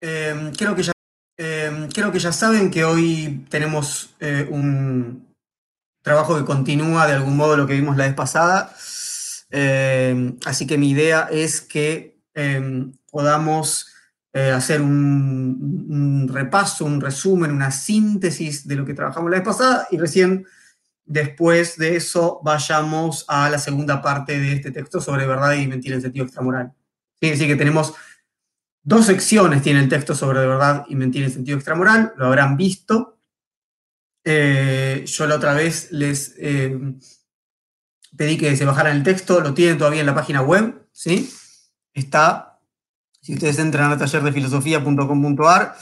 Eh, creo, que ya, eh, creo que ya saben que hoy tenemos eh, un trabajo que continúa de algún modo lo que vimos la vez pasada. Eh, así que mi idea es que podamos hacer un, repaso, un resumen, una síntesis de lo que trabajamos la vez pasada y recién después de eso vayamos a la segunda parte de este texto sobre verdad y mentira en sentido extramoral. Sí, así que tenemos Dos secciones tiene el texto sobre verdad y mentira en sentido extramoral, lo habrán visto. Eh, yo la otra vez les eh, pedí que se bajaran el texto, lo tienen todavía en la página web, ¿sí? Está, si ustedes entran a tallerdefilosofía.com.ar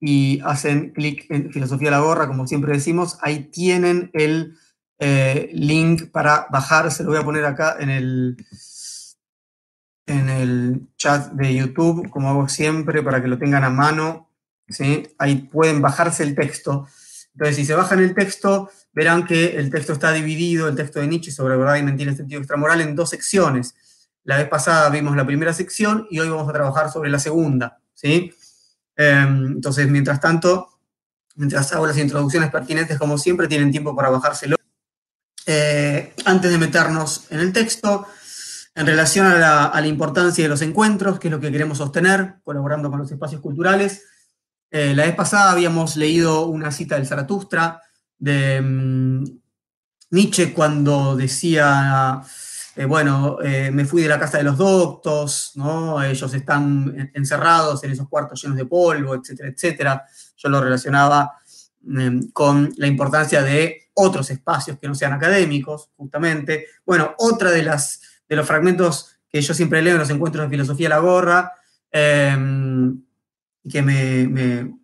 y hacen clic en filosofía la gorra, como siempre decimos, ahí tienen el eh, link para bajar, se lo voy a poner acá en el, en el chat de YouTube, como hago siempre, para que lo tengan a mano. ¿sí? Ahí pueden bajarse el texto. Entonces, si se bajan el texto, verán que el texto está dividido, el texto de Nietzsche sobre verdad y mentira en sentido extramoral, en dos secciones. La vez pasada vimos la primera sección y hoy vamos a trabajar sobre la segunda. ¿sí? Em, entonces, mientras tanto, mientras hago las introducciones pertinentes, como siempre, tienen tiempo para bajárselo. Eh, antes de meternos en el texto, en relación a la, importancia de los encuentros, que es lo que queremos sostener, colaborando con los espacios culturales. Eh, la vez pasada habíamos leído una cita del Zaratustra de mm, Nietzsche cuando decía, eh, bueno, eh, me fui de la casa de los doctos, ¿no? ellos están encerrados en esos cuartos llenos de polvo, etcétera, etcétera. Yo lo relacionaba mm, con la importancia de otros espacios que no sean académicos, justamente. Bueno, otra de las de los fragmentos que yo siempre leo en los encuentros de filosofía la gorra, em, que me,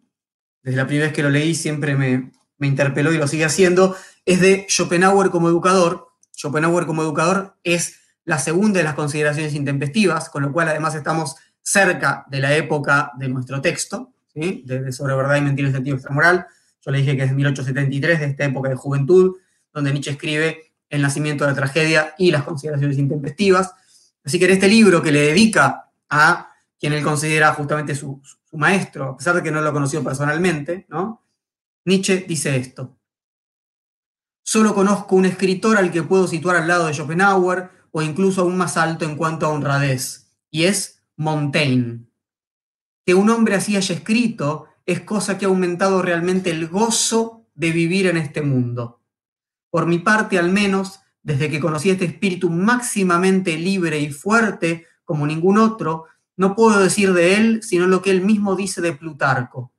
desde la primera vez que lo leí siempre me, interpeló y lo sigue haciendo, es de Schopenhauer como educador. Schopenhauer como educador es la segunda de las consideraciones intempestivas, con lo cual además estamos cerca de la época de nuestro texto, ¿sí? de, sobre verdad y mentira en sentido extramoral. Yo le dije que es 1873, de esta época de juventud, donde Nietzsche escribe el nacimiento de la tragedia y las consideraciones intempestivas. Así que en este libro que le dedica a quien él considera justamente su, maestro, a pesar de que no lo conoció personalmente, ¿no? Nietzsche dice esto. Solo conozco un escritor al que puedo situar al lado de Schopenhauer o incluso aún más alto en cuanto a honradez, y es Montaigne. Que un hombre así haya escrito es cosa que ha aumentado realmente el gozo de vivir en este mundo. Por mi parte, al menos, desde que conocí este espíritu máximamente libre y fuerte como ningún otro, no puedo decir de él sino lo que él mismo dice de Plutarco.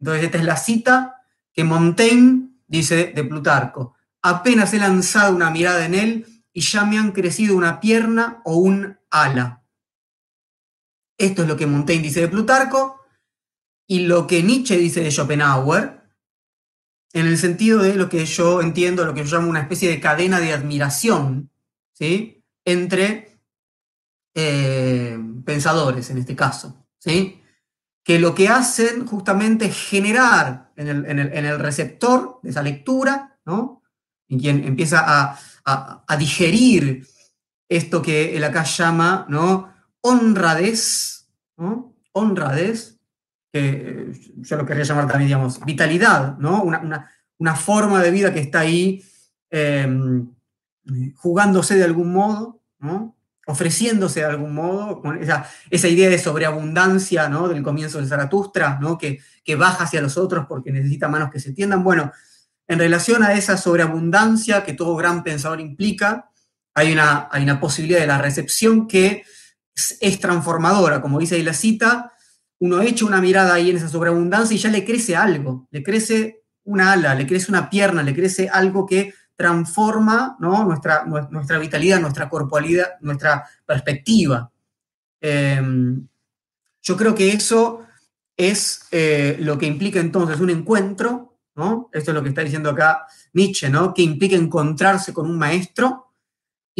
Entonces, esta es la cita que Montaigne dice de Plutarco. Apenas he lanzado una mirada en él y ya me han crecido una pierna o un ala. Esto es lo que Montaigne dice de Plutarco y lo que Nietzsche dice de Schopenhauer, en el sentido de lo que yo entiendo, lo que yo llamo una especie de cadena de admiración, ¿sí? Entre eh, pensadores, en este caso, ¿sí? Que lo que hacen justamente es generar en el, receptor de esa lectura, ¿no? En quien empieza a, digerir esto que él acá llama, ¿no? Honradez, ¿no? Honradez, que yo lo querría llamar también, digamos, vitalidad, ¿no? Una, forma de vida que está ahí em, jugándose de algún modo, ¿no? ofreciéndose de algún modo, con esa, esa, idea de sobreabundancia ¿no? del comienzo de Zaratustra, ¿no? que, que baja hacia los otros porque necesita manos que se tiendan. Bueno, en relación a esa sobreabundancia que todo gran pensador implica, hay una, hay una posibilidad de la recepción que es, es transformadora, como dice ahí la cita, uno echa una mirada ahí en esa sobreabundancia y ya le crece algo, le crece una ala, le crece una pierna, le crece algo que transforma nuestra, vitalidad, nuestra corporalidad, nuestra perspectiva. Em, yo creo que eso es eh, lo que implica entonces un encuentro, ¿no? Esto es lo que está diciendo acá Nietzsche, ¿no? Que implica encontrarse con un maestro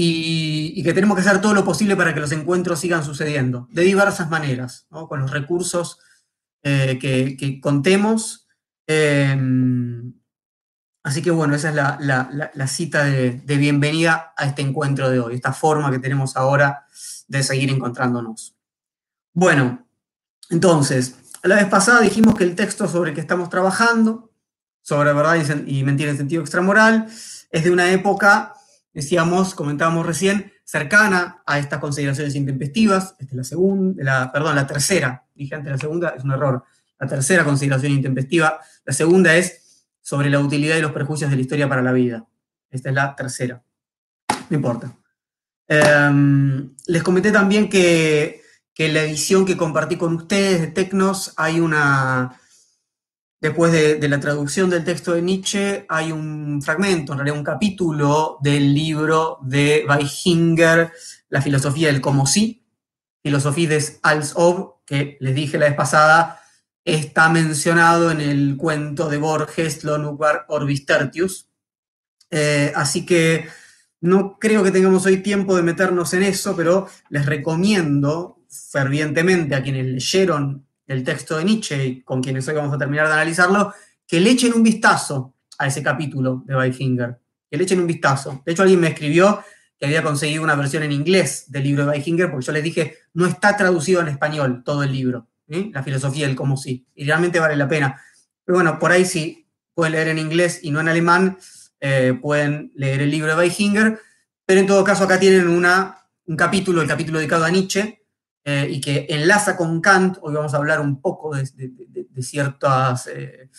y, que tenemos que hacer todo lo posible para que los encuentros sigan sucediendo, de diversas maneras, con los recursos eh, que, contemos. Em, así que bueno, esa es la, cita de, bienvenida a este encuentro de hoy, esta forma que tenemos ahora de seguir encontrándonos. Bueno, entonces, la vez pasada dijimos que el texto sobre el que estamos trabajando, sobre verdad y mentira en sentido extramoral, es de una época, decíamos, comentábamos recién, cercana a estas consideraciones intempestivas. Esta es la segunda, la, perdón, la tercera, dije antes la segunda, es un error. La tercera consideración intempestiva. La segunda es sobre la utilidad y los perjuicios de la historia para la vida. Esta es la tercera. No importa. Em, les comenté también que, que, en la edición que compartí con ustedes de Tecnos hay una, después de, la traducción del texto de Nietzsche, hay un fragmento, en realidad un capítulo del libro de Weichinger, La filosofía del como sí, filosofía des als ob, que les dije la vez pasada, está mencionado en el cuento de Borges, Lonubar Orbis Tertius. Eh, así que no creo que tengamos hoy tiempo de meternos en eso, pero les recomiendo fervientemente a quienes leyeron el texto de Nietzsche con quienes hoy vamos a terminar de analizarlo, que le echen un vistazo a ese capítulo de Weichinger, que le echen un vistazo. De hecho, alguien me escribió que había conseguido una versión en inglés del libro de Weichinger, porque yo les dije, no está traducido en español todo el libro, la filosofía del cómo sí, y realmente vale la pena. Pero bueno, por ahí sí pueden leer en inglés y no en alemán, eh, pueden leer el libro de Weichinger, pero en todo caso acá tienen una, un capítulo, el capítulo dedicado a Nietzsche, eh, y que enlaza con Kant. Hoy vamos a hablar un poco de, ciertas eh,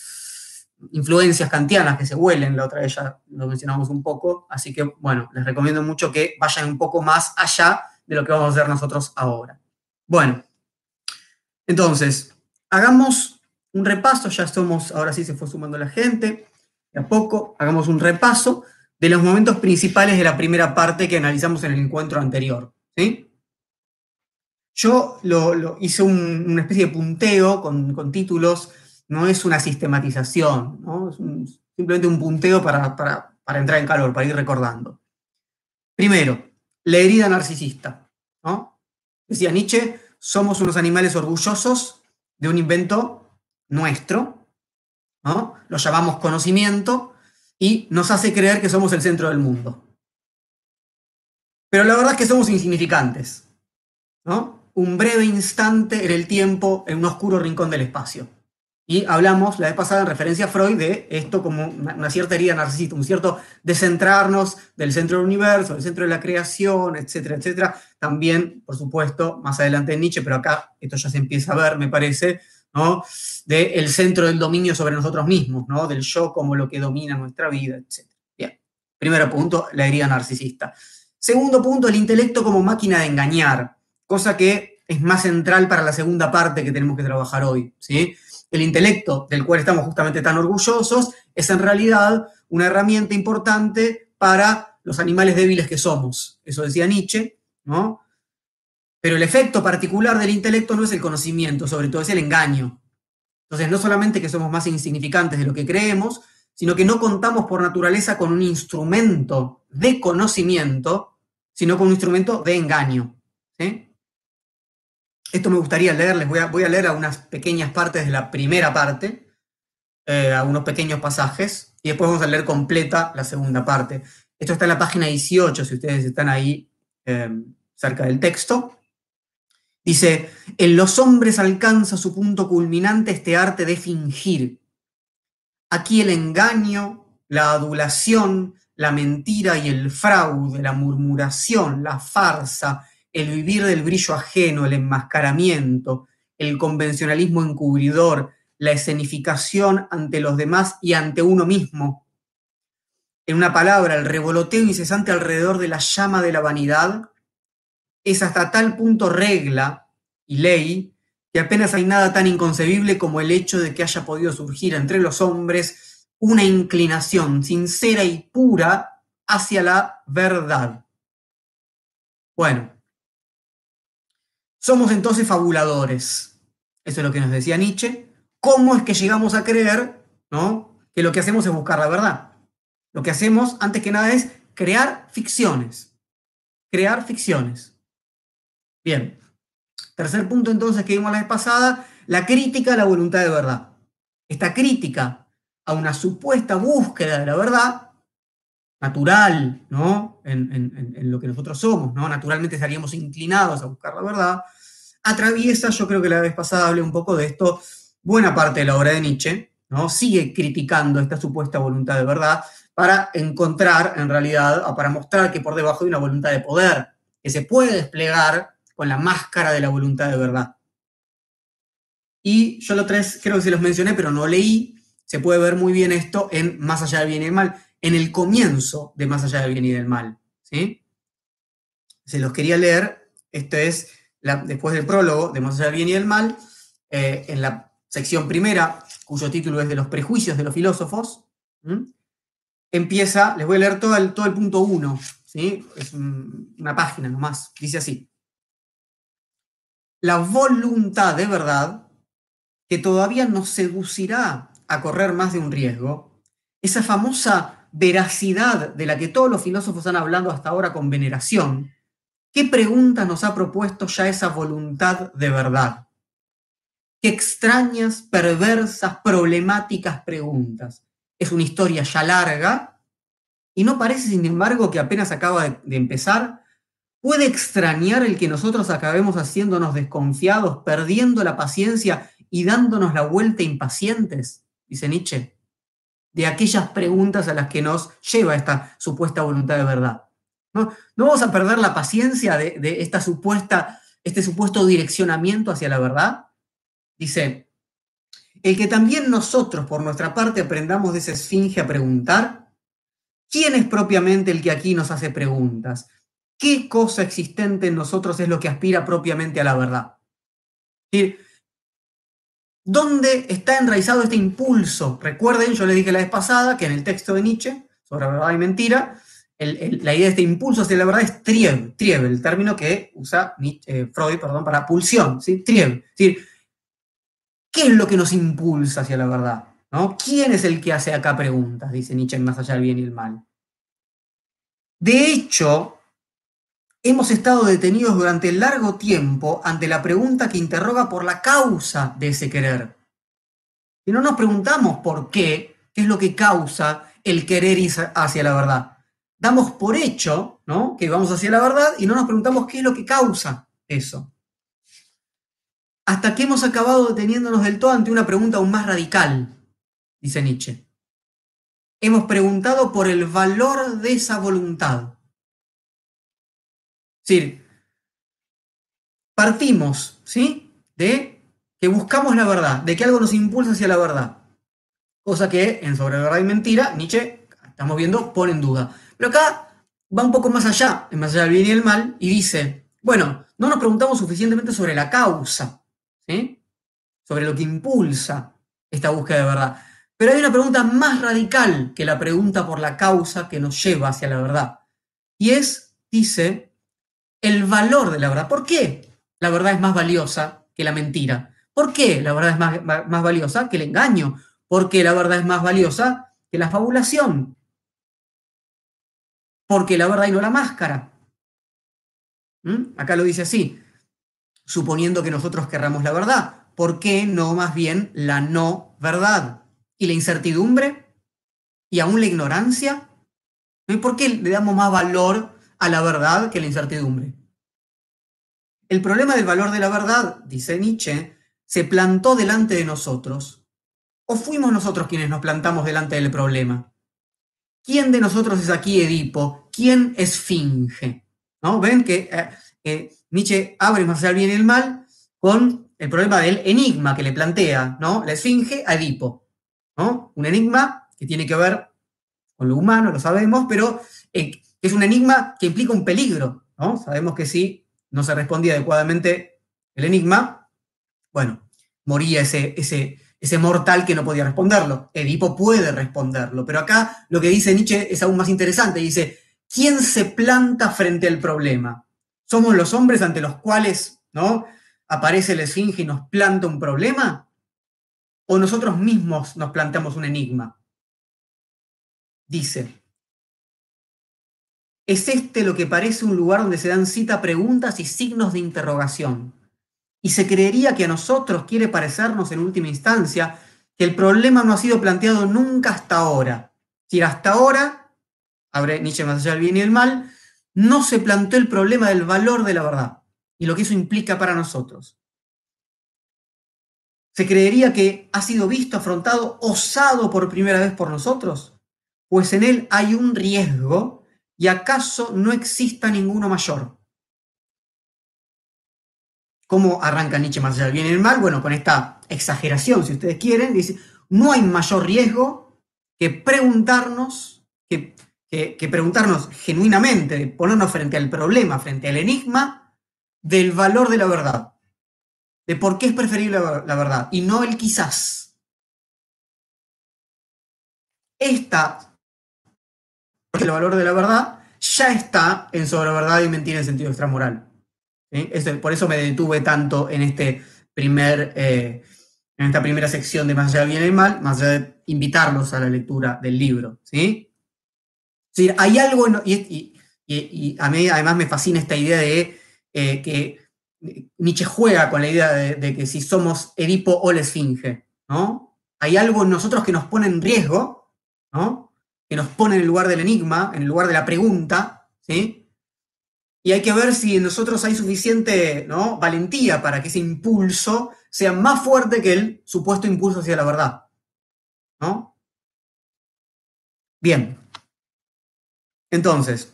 influencias kantianas que se huelen, la otra vez ya lo mencionamos un poco, así que bueno, les recomiendo mucho que vayan un poco más allá de lo que vamos a hacer nosotros ahora. Bueno, entonces, hagamos un repaso, ya estamos, ahora sí se fue sumando la gente, de a poco, hagamos un repaso de los momentos principales de la primera parte que analizamos en el encuentro anterior. ¿sí? Yo lo, hice una especie de punteo con, títulos, no es una sistematización, ¿no? es simplemente un punteo para, para, entrar en calor, para ir recordando. Primero, la herida narcisista. ¿no? Decía Nietzsche, somos unos animales orgullosos de un invento nuestro, lo llamamos conocimiento y nos hace creer que somos el centro del mundo. Pero la verdad es que somos insignificantes, Un breve instante en el tiempo, en un oscuro rincón del espacio. Y hablamos la vez pasada en referencia a Freud de esto como una, cierta herida narcisista, un cierto descentrarnos del centro del universo, del centro de la creación, etcétera, etcétera. También, por supuesto, más adelante en Nietzsche, pero acá esto ya se empieza a ver, me parece, ¿no? del centro del dominio sobre nosotros mismos, ¿no? del yo como lo que domina nuestra vida, etc. Bien, primero punto, la herida narcisista. Segundo punto, el intelecto como máquina de engañar, cosa que es más central para la segunda parte que tenemos que trabajar hoy. ¿sí? El intelecto del cual estamos justamente tan orgullosos es en realidad una herramienta importante para los animales débiles que somos. Eso decía Nietzsche, ¿no? Pero el efecto particular del intelecto no es el conocimiento, sobre todo es el engaño. Entonces, no solamente que somos más insignificantes de lo que creemos, sino que no contamos por naturaleza con un instrumento de conocimiento, sino con un instrumento de engaño. Esto me gustaría leerles, voy a, voy a leer algunas pequeñas partes de la primera parte, eh, algunos pequeños pasajes, y después vamos a leer completa la segunda parte. Esto está en la página 18, si ustedes están ahí eh, cerca del texto. Dice, en los hombres alcanza su punto culminante este arte de fingir. Aquí el engaño, la adulación, la mentira y el fraude, la murmuración, la farsa, el vivir del brillo ajeno, el enmascaramiento, el convencionalismo encubridor, la escenificación ante los demás y ante uno mismo. En una palabra, el revoloteo incesante alrededor de la llama de la vanidad, es hasta tal punto regla y ley que apenas hay nada tan inconcebible como el hecho de que haya podido surgir entre los hombres una inclinación sincera y pura hacia la verdad. Bueno, somos entonces fabuladores. Eso es lo que nos decía Nietzsche. ¿Cómo es que llegamos a creer ¿no? que lo que hacemos es buscar la verdad? Lo que hacemos, antes que nada, es crear ficciones. Crear ficciones. Bien. Tercer punto entonces que vimos la vez pasada, la crítica a la voluntad de verdad. Esta crítica a una supuesta búsqueda de la verdad, natural, ¿no? En, lo que nosotros somos, ¿no? Naturalmente estaríamos inclinados a buscar la verdad, atraviesa, yo creo que la vez pasada hablé un poco de esto, buena parte de la obra de Nietzsche, ¿no? sigue criticando esta supuesta voluntad de verdad para encontrar, en realidad, para mostrar que por debajo hay una voluntad de poder, que se puede desplegar con la máscara de la voluntad de verdad. Y yo los tres creo que se los mencioné, pero no leí. Se puede ver muy bien esto en Más allá del bien y del mal, en el comienzo de Más allá del bien y del mal. ¿sí? Se los quería leer. Esto es después del prólogo de Más allá del bien y del mal, eh, en la sección primera, cuyo título es de los prejuicios de los filósofos. Empieza, les voy a leer todo el, todo el punto 1. ¿sí? Es una página nomás. Dice así. La voluntad de verdad que todavía nos seducirá a correr más de un riesgo, esa famosa veracidad de la que todos los filósofos han hablado hasta ahora con veneración, ¿qué pregunta nos ha propuesto ya esa voluntad de verdad? Qué extrañas, perversas, problemáticas preguntas. Es una historia ya larga y no parece, sin embargo, que apenas acaba de, de empezar. ¿Puede extrañar el que nosotros acabemos haciéndonos desconfiados, perdiendo la paciencia y dándonos la vuelta impacientes, dice Nietzsche, de aquellas preguntas a las que nos lleva esta supuesta voluntad de verdad. No, no vamos a perder la paciencia de, esta supuesta, este supuesto direccionamiento hacia la verdad. Dice, el que también nosotros por nuestra parte aprendamos de esa esfinge a preguntar, ¿quién es propiamente el que aquí nos hace preguntas? ¿Qué cosa existente en nosotros es lo que aspira propiamente a la verdad? ¿Dónde está enraizado este impulso? Recuerden, yo les dije la vez pasada que en el texto de Nietzsche, sobre verdad y mentira, la idea de este impulso hacia la verdad es trieb, trieb, el término que usa eh, Freud perdón, para pulsión, ¿sí? Es decir, ¿qué es lo que nos impulsa hacia la verdad? ¿no? ¿Quién es el que hace acá preguntas? Dice Nietzsche en Más allá del bien y el mal. De hecho, hemos estado detenidos durante largo tiempo ante la pregunta que interroga por la causa de ese querer. Y no nos preguntamos por qué, qué es lo que causa el querer ir hacia la verdad. Damos por hecho ¿no? que vamos hacia la verdad y no nos preguntamos qué es lo que causa eso. Hasta que hemos acabado deteniéndonos del todo ante una pregunta aún más radical, dice Nietzsche. Hemos preguntado por el valor de esa voluntad decir, partimos, ¿sí? De que buscamos la verdad, de que algo nos impulsa hacia la verdad. Cosa que en Sobre Verdad y Mentira, Nietzsche, estamos viendo, pone en duda. Pero acá va un poco más allá, más allá del bien y el mal, y dice, bueno, no nos preguntamos suficientemente sobre la causa, ¿sí? Sobre lo que impulsa esta búsqueda de verdad. Pero hay una pregunta más radical que la pregunta por la causa que nos lleva hacia la verdad. Y es, dice, el valor de la verdad. ¿Por qué la verdad es más valiosa que la mentira? ¿Por qué la verdad es más, más, valiosa que el engaño? ¿Por qué la verdad es más valiosa que la fabulación? Porque la verdad y no la máscara. ¿Mm? Acá lo dice así, suponiendo que nosotros querramos la verdad. ¿Por qué no más bien la no verdad? ¿Y la incertidumbre? ¿Y aún la ignorancia? ¿Por qué le damos más valor a la verdad que la incertidumbre. El problema del valor de la verdad, dice Nietzsche, se plantó delante de nosotros. ¿O fuimos nosotros quienes nos plantamos delante del problema? ¿Quién de nosotros es aquí Edipo? ¿Quién esfinge? ¿No? Ven que eh, Nietzsche abre más allá el bien y el mal con el problema del enigma que le plantea, ¿no? La esfinge a Edipo, ¿no? Un enigma que tiene que ver con lo humano, lo sabemos, pero eh, es un enigma que implica un peligro, ¿no? Sabemos que si no se respondía adecuadamente el enigma, bueno, moría ese, ese, ese mortal que no podía responderlo. Edipo puede responderlo, pero acá lo que dice Nietzsche es aún más interesante. Dice, ¿quién se planta frente al problema? ¿Somos los hombres ante los cuales ¿no? aparece la esfinge y nos planta un problema? ¿O nosotros mismos nos plantamos un enigma? Dice, es este lo que parece un lugar donde se dan cita preguntas y signos de interrogación. Y se creería que a nosotros quiere parecernos en última instancia que el problema no ha sido planteado nunca hasta ahora. Si hasta ahora, abre Nietzsche más allá del bien y el mal, no se planteó el problema del valor de la verdad y lo que eso implica para nosotros. ¿Se creería que ha sido visto, afrontado, osado por primera vez por nosotros? Pues en él hay un riesgo y acaso no exista ninguno mayor. ¿Cómo arranca Nietzsche más allá del bien y el mal? Bueno, con esta exageración, si ustedes quieren, dice, no hay mayor riesgo que preguntarnos, que, preguntarnos genuinamente, ponernos frente al problema, frente al enigma del valor de la verdad, de por qué es preferible la, verdad y no el quizás. Esta, el valor de la verdad, ya está en sobre verdad y mentira en sentido extramoral por eso me detuve tanto en, este primer, eh, en esta primera sección de Más allá del bien y el mal, más allá de invitarlos a la lectura del libro. ¿sí? hay algo, y, a mí además me fascina esta idea de eh, que Nietzsche juega con la idea de, que si somos Edipo o la Esfinge, ¿no? Hay algo en nosotros que nos pone en riesgo, ¿no? Que nos pone en el lugar del enigma, en el lugar de la pregunta, ¿sí? Y hay que ver si en nosotros hay suficiente ¿no? valentía para que ese impulso sea más fuerte que el supuesto impulso hacia la verdad. ¿No? Bien. Entonces,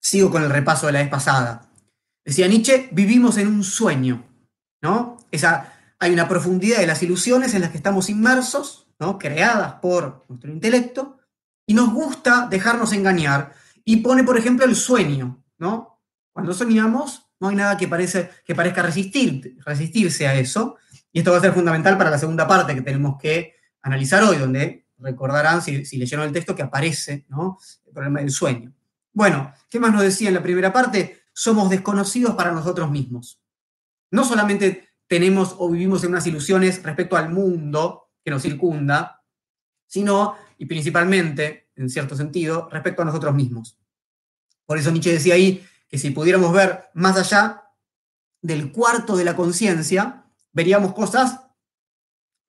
sigo con el repaso de la vez pasada. Decía Nietzsche, vivimos en un sueño, ¿no? Esa, hay una profundidad de las ilusiones en las que estamos inmersos, ¿no? Creadas por nuestro intelecto, y nos gusta dejarnos engañar y pone, por ejemplo, el sueño, ¿no? Cuando soñamos, no hay nada que, parece, que parezca resistir, resistirse a eso. Y esto va a ser fundamental para la segunda parte que tenemos que analizar hoy, donde recordarán, si, leyeron el texto, que aparece ¿no? el problema del sueño. Bueno, ¿qué más nos decía en la primera parte? Somos desconocidos para nosotros mismos. No solamente tenemos o vivimos en unas ilusiones respecto al mundo que nos circunda, sino, y principalmente, en cierto sentido, respecto a nosotros mismos. Por eso Nietzsche decía ahí que si pudiéramos ver más allá del cuarto de la conciencia, veríamos cosas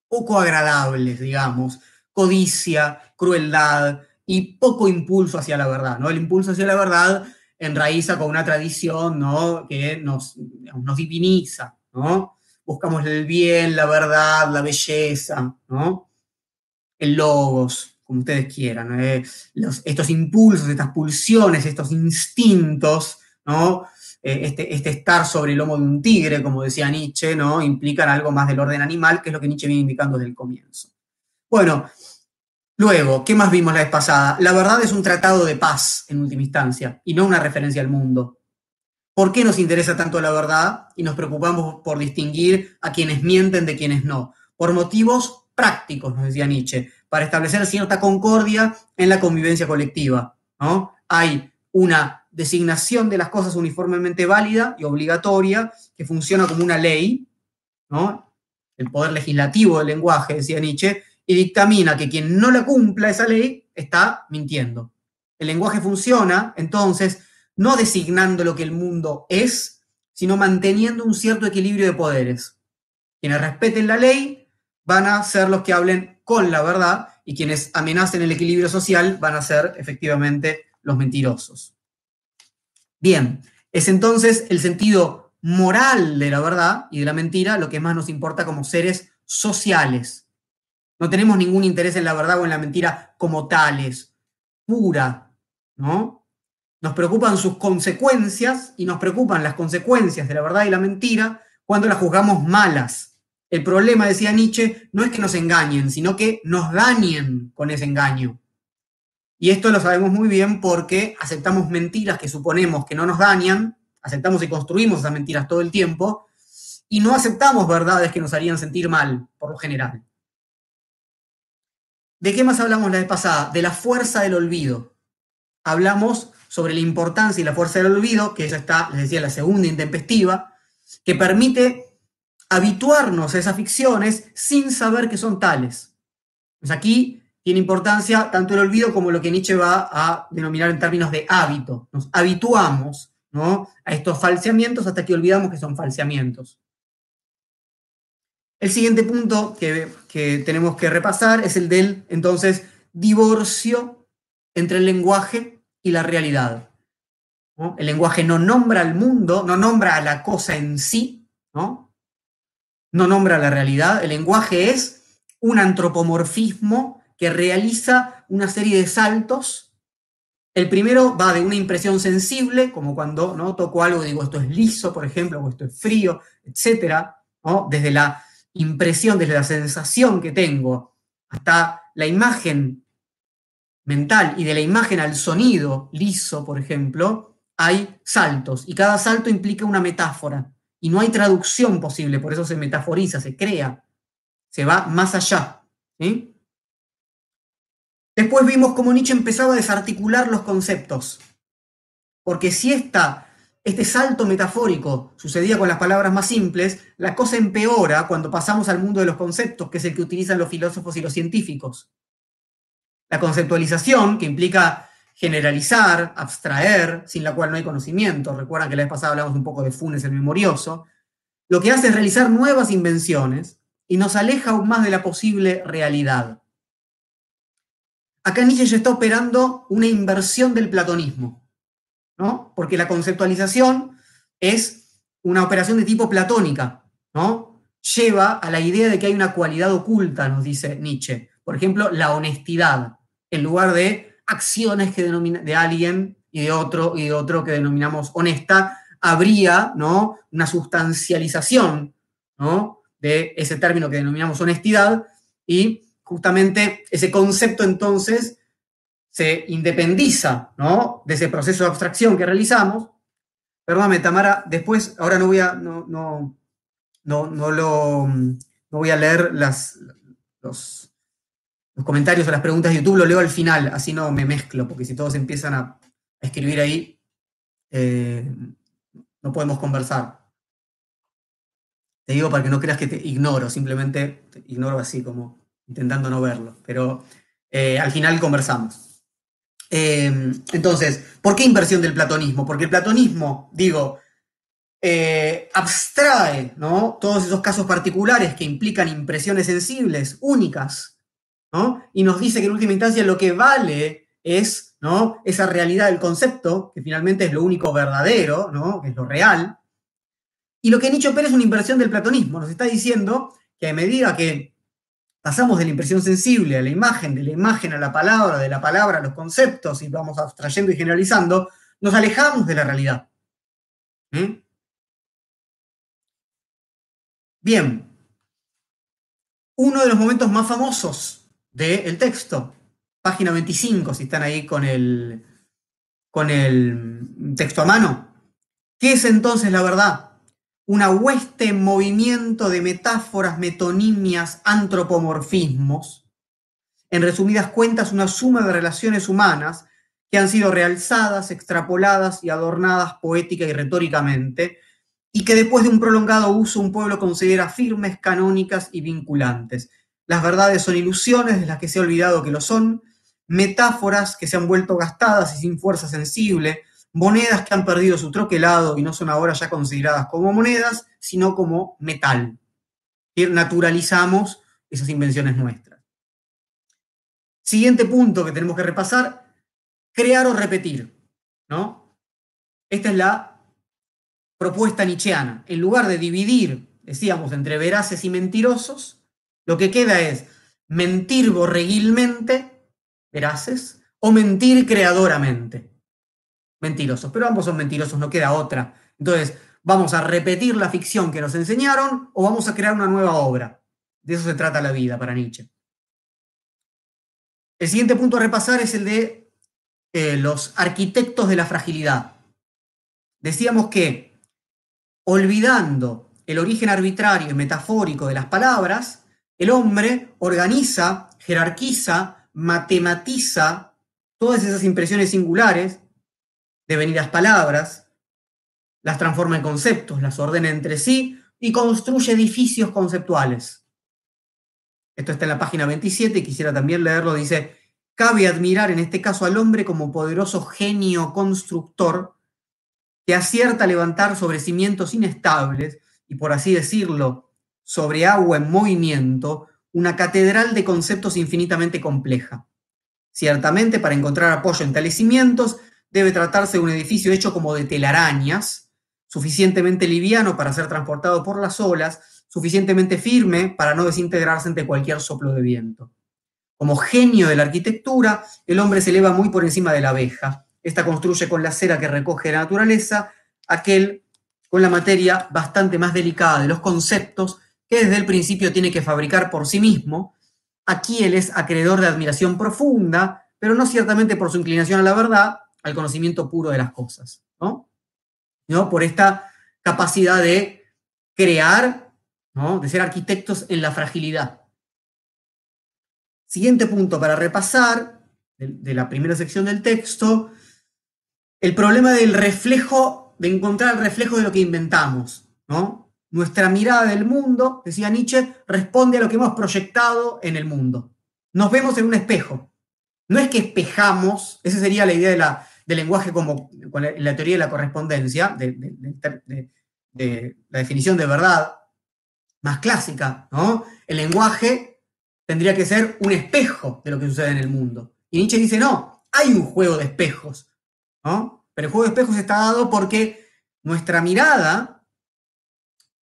poco agradables, digamos, codicia, crueldad y poco impulso hacia la verdad, ¿no? El impulso hacia la verdad enraiza con una tradición, ¿no? Que nos, nos diviniza, ¿no? Buscamos el bien, la verdad, la belleza, ¿no? El logos, como ustedes quieran, eh, estos impulsos, estas pulsiones, estos instintos, ¿no? Eh, este, este, estar sobre el lomo de un tigre, como decía Nietzsche, ¿no? implican algo más del orden animal, que es lo que Nietzsche viene indicando desde el comienzo. Bueno, luego, ¿qué más vimos la vez pasada? La verdad es un tratado de paz, en última instancia, y no una referencia al mundo. ¿Por qué nos interesa tanto la verdad y nos preocupamos por distinguir a quienes mienten de quienes no? Por motivos prácticos, nos decía Nietzsche para establecer cierta concordia en la convivencia colectiva. ¿no? Hay una designación de las cosas uniformemente válida y obligatoria que funciona como una ley, ¿no? el poder legislativo del lenguaje, decía Nietzsche, y dictamina que quien no la cumpla esa ley está mintiendo. El lenguaje funciona, entonces, no designando lo que el mundo es, sino manteniendo un cierto equilibrio de poderes. Quienes respeten la ley van a ser los que hablen con la verdad y quienes amenacen el equilibrio social van a ser efectivamente los mentirosos. Bien, es entonces el sentido moral de la verdad y de la mentira lo que más nos importa como seres sociales. No tenemos ningún interés en la verdad o en la mentira como tales, pura, ¿no? Nos preocupan sus consecuencias y nos preocupan las consecuencias de la verdad y la mentira cuando las juzgamos malas el problema, decía Nietzsche, no es que nos engañen, sino que nos dañen con ese engaño. Y esto lo sabemos muy bien porque aceptamos mentiras que suponemos que no nos dañan, aceptamos y construimos esas mentiras todo el tiempo, y no aceptamos verdades que nos harían sentir mal, por lo general. ¿De qué más hablamos la vez pasada? De la fuerza del olvido. Hablamos sobre la importancia y la fuerza del olvido, que esa está, les decía, la segunda intempestiva, que permite habituarnos a esas ficciones sin saber que son tales. Pues aquí tiene importancia tanto el olvido como lo que Nietzsche va a denominar en términos de hábito. Nos habituamos ¿no? a estos falseamientos hasta que olvidamos que son falseamientos. El siguiente punto que, tenemos que repasar es el del, entonces, divorcio entre el lenguaje y la realidad. El lenguaje no nombra al mundo, no nombra a la cosa en sí, ¿no? no nombra la realidad. El lenguaje es un antropomorfismo que realiza una serie de saltos. El primero va de una impresión sensible, como cuando ¿no? toco algo y digo esto es liso, por ejemplo, o esto es frío, etc. Desde la impresión, desde la sensación que tengo, hasta la imagen mental y de la imagen al sonido liso, por ejemplo, hay saltos y cada salto implica una metáfora y no hay traducción posible, por eso se metaforiza, se crea, se va más allá. Después vimos cómo Nietzsche empezaba a desarticular los conceptos, porque si este salto metafórico sucedía con las palabras más simples, la cosa empeora cuando pasamos al mundo de los conceptos, que es el que utilizan los filósofos y los científicos. La conceptualización, que implica generalizar, abstraer, sin la cual no hay conocimiento. Recuerdan que la vez pasada hablamos un poco de Funes el memorioso. Lo que hace es realizar nuevas invenciones y nos aleja aún más de la posible realidad. Acá Nietzsche ya está operando una inversión del platonismo, ¿no? Porque la conceptualización es una operación de tipo platónica, ¿no? Lleva a la idea de que hay una cualidad oculta, nos dice Nietzsche. Por ejemplo, la honestidad, en lugar de acciones que denomina, de alguien y de otro y de otro que denominamos honesta, habría ¿no? una sustancialización ¿no? de ese término que denominamos honestidad y justamente ese concepto entonces se independiza ¿no? de ese proceso de abstracción que realizamos. Perdóname, Tamara, después, ahora no voy a, no, no, no, no lo, no voy a leer las, los, los comentarios o las preguntas de YouTube lo leo al final, así no me mezclo, porque si todos empiezan a, escribir ahí, eh, no podemos conversar. Te digo para que no creas que te ignoro, simplemente te ignoro así, como intentando no verlo, pero eh, al final conversamos. Eh, entonces, ¿por qué inversión del platonismo? Porque el platonismo, digo, abstrae ¿no? todos esos casos particulares que implican impresiones sensibles, únicas, y nos dice que en última instancia lo que vale es esa realidad del concepto, que finalmente es lo único verdadero, que es lo real. Y lo que Nietzsche opera es una inversión del platonismo. Nos está diciendo que a medida que pasamos de la impresión sensible a la imagen, de la imagen a la palabra, de la palabra a los conceptos, y vamos abstrayendo y generalizando, nos alejamos de la realidad. ¿Mm? Bien, uno de los momentos más famosos del texto. Página 25, si están ahí con el, con el texto a mano. ¿Qué es entonces la verdad? Una hueste en movimiento de metáforas, metonimias, antropomorfismos. En resumidas cuentas, una suma de relaciones humanas que han sido realzadas, extrapoladas y adornadas poética y retóricamente, y que después de un prolongado uso un pueblo considera firmes, canónicas y vinculantes. Las verdades son ilusiones de las que se ha olvidado que lo son, metáforas que se han vuelto gastadas y sin fuerza sensible, monedas que han perdido su troquelado y no son ahora ya consideradas como monedas, sino como metal. Naturalizamos esas invenciones nuestras. Siguiente punto que tenemos que repasar, crear o repetir. ¿no? Esta es la propuesta nietzscheana. En lugar de dividir, decíamos, entre veraces y mentirosos, lo que queda es mentir borreguilmente, veraces, o mentir creadoramente. Mentirosos, pero ambos son mentirosos, no queda otra. Entonces, vamos a repetir la ficción que nos enseñaron o vamos a crear una nueva obra. De eso se trata la vida para Nietzsche. El siguiente punto a repasar es el de eh, los arquitectos de la fragilidad. Decíamos que, olvidando el origen arbitrario y metafórico de las palabras, el hombre organiza, jerarquiza, matematiza todas esas impresiones singulares de venidas palabras, las transforma en conceptos, las ordena entre sí y construye edificios conceptuales. Esto está en la página 27 y quisiera también leerlo. Dice, cabe admirar en este caso al hombre como poderoso genio constructor que acierta a levantar sobre cimientos inestables y, por así decirlo, sobre agua en movimiento, una catedral de conceptos infinitamente compleja. Ciertamente, para encontrar apoyo en tales cimientos, debe tratarse de un edificio hecho como de telarañas, suficientemente liviano para ser transportado por las olas suficientemente firme para no desintegrarse ante cualquier soplo de viento. Como genio de la arquitectura, el hombre se eleva muy por encima de la abeja. Esta construye con la cera que recoge la naturaleza, aquel con la materia bastante más delicada de los conceptos que desde el principio tiene que fabricar por sí mismo. Aquí él es acreedor de admiración profunda, pero no ciertamente por su inclinación a la verdad, al conocimiento puro de las cosas, ¿no? ¿No? Por esta capacidad de crear, ¿no? de ser arquitectos en la fragilidad. Siguiente punto para repasar, de, de la primera sección del texto, el problema del reflejo, de encontrar el reflejo de lo que inventamos, ¿no? Nuestra mirada del mundo, decía Nietzsche, responde a lo que hemos proyectado en el mundo. Nos vemos en un espejo. No es que espejamos, esa sería la idea de la, del lenguaje como la teoría de la correspondencia, de, de, la definición de verdad más clásica, ¿no? El lenguaje tendría que ser un espejo de lo que sucede en el mundo. Y Nietzsche dice, no, hay un juego de espejos pero el juego de espejos está dado porque nuestra mirada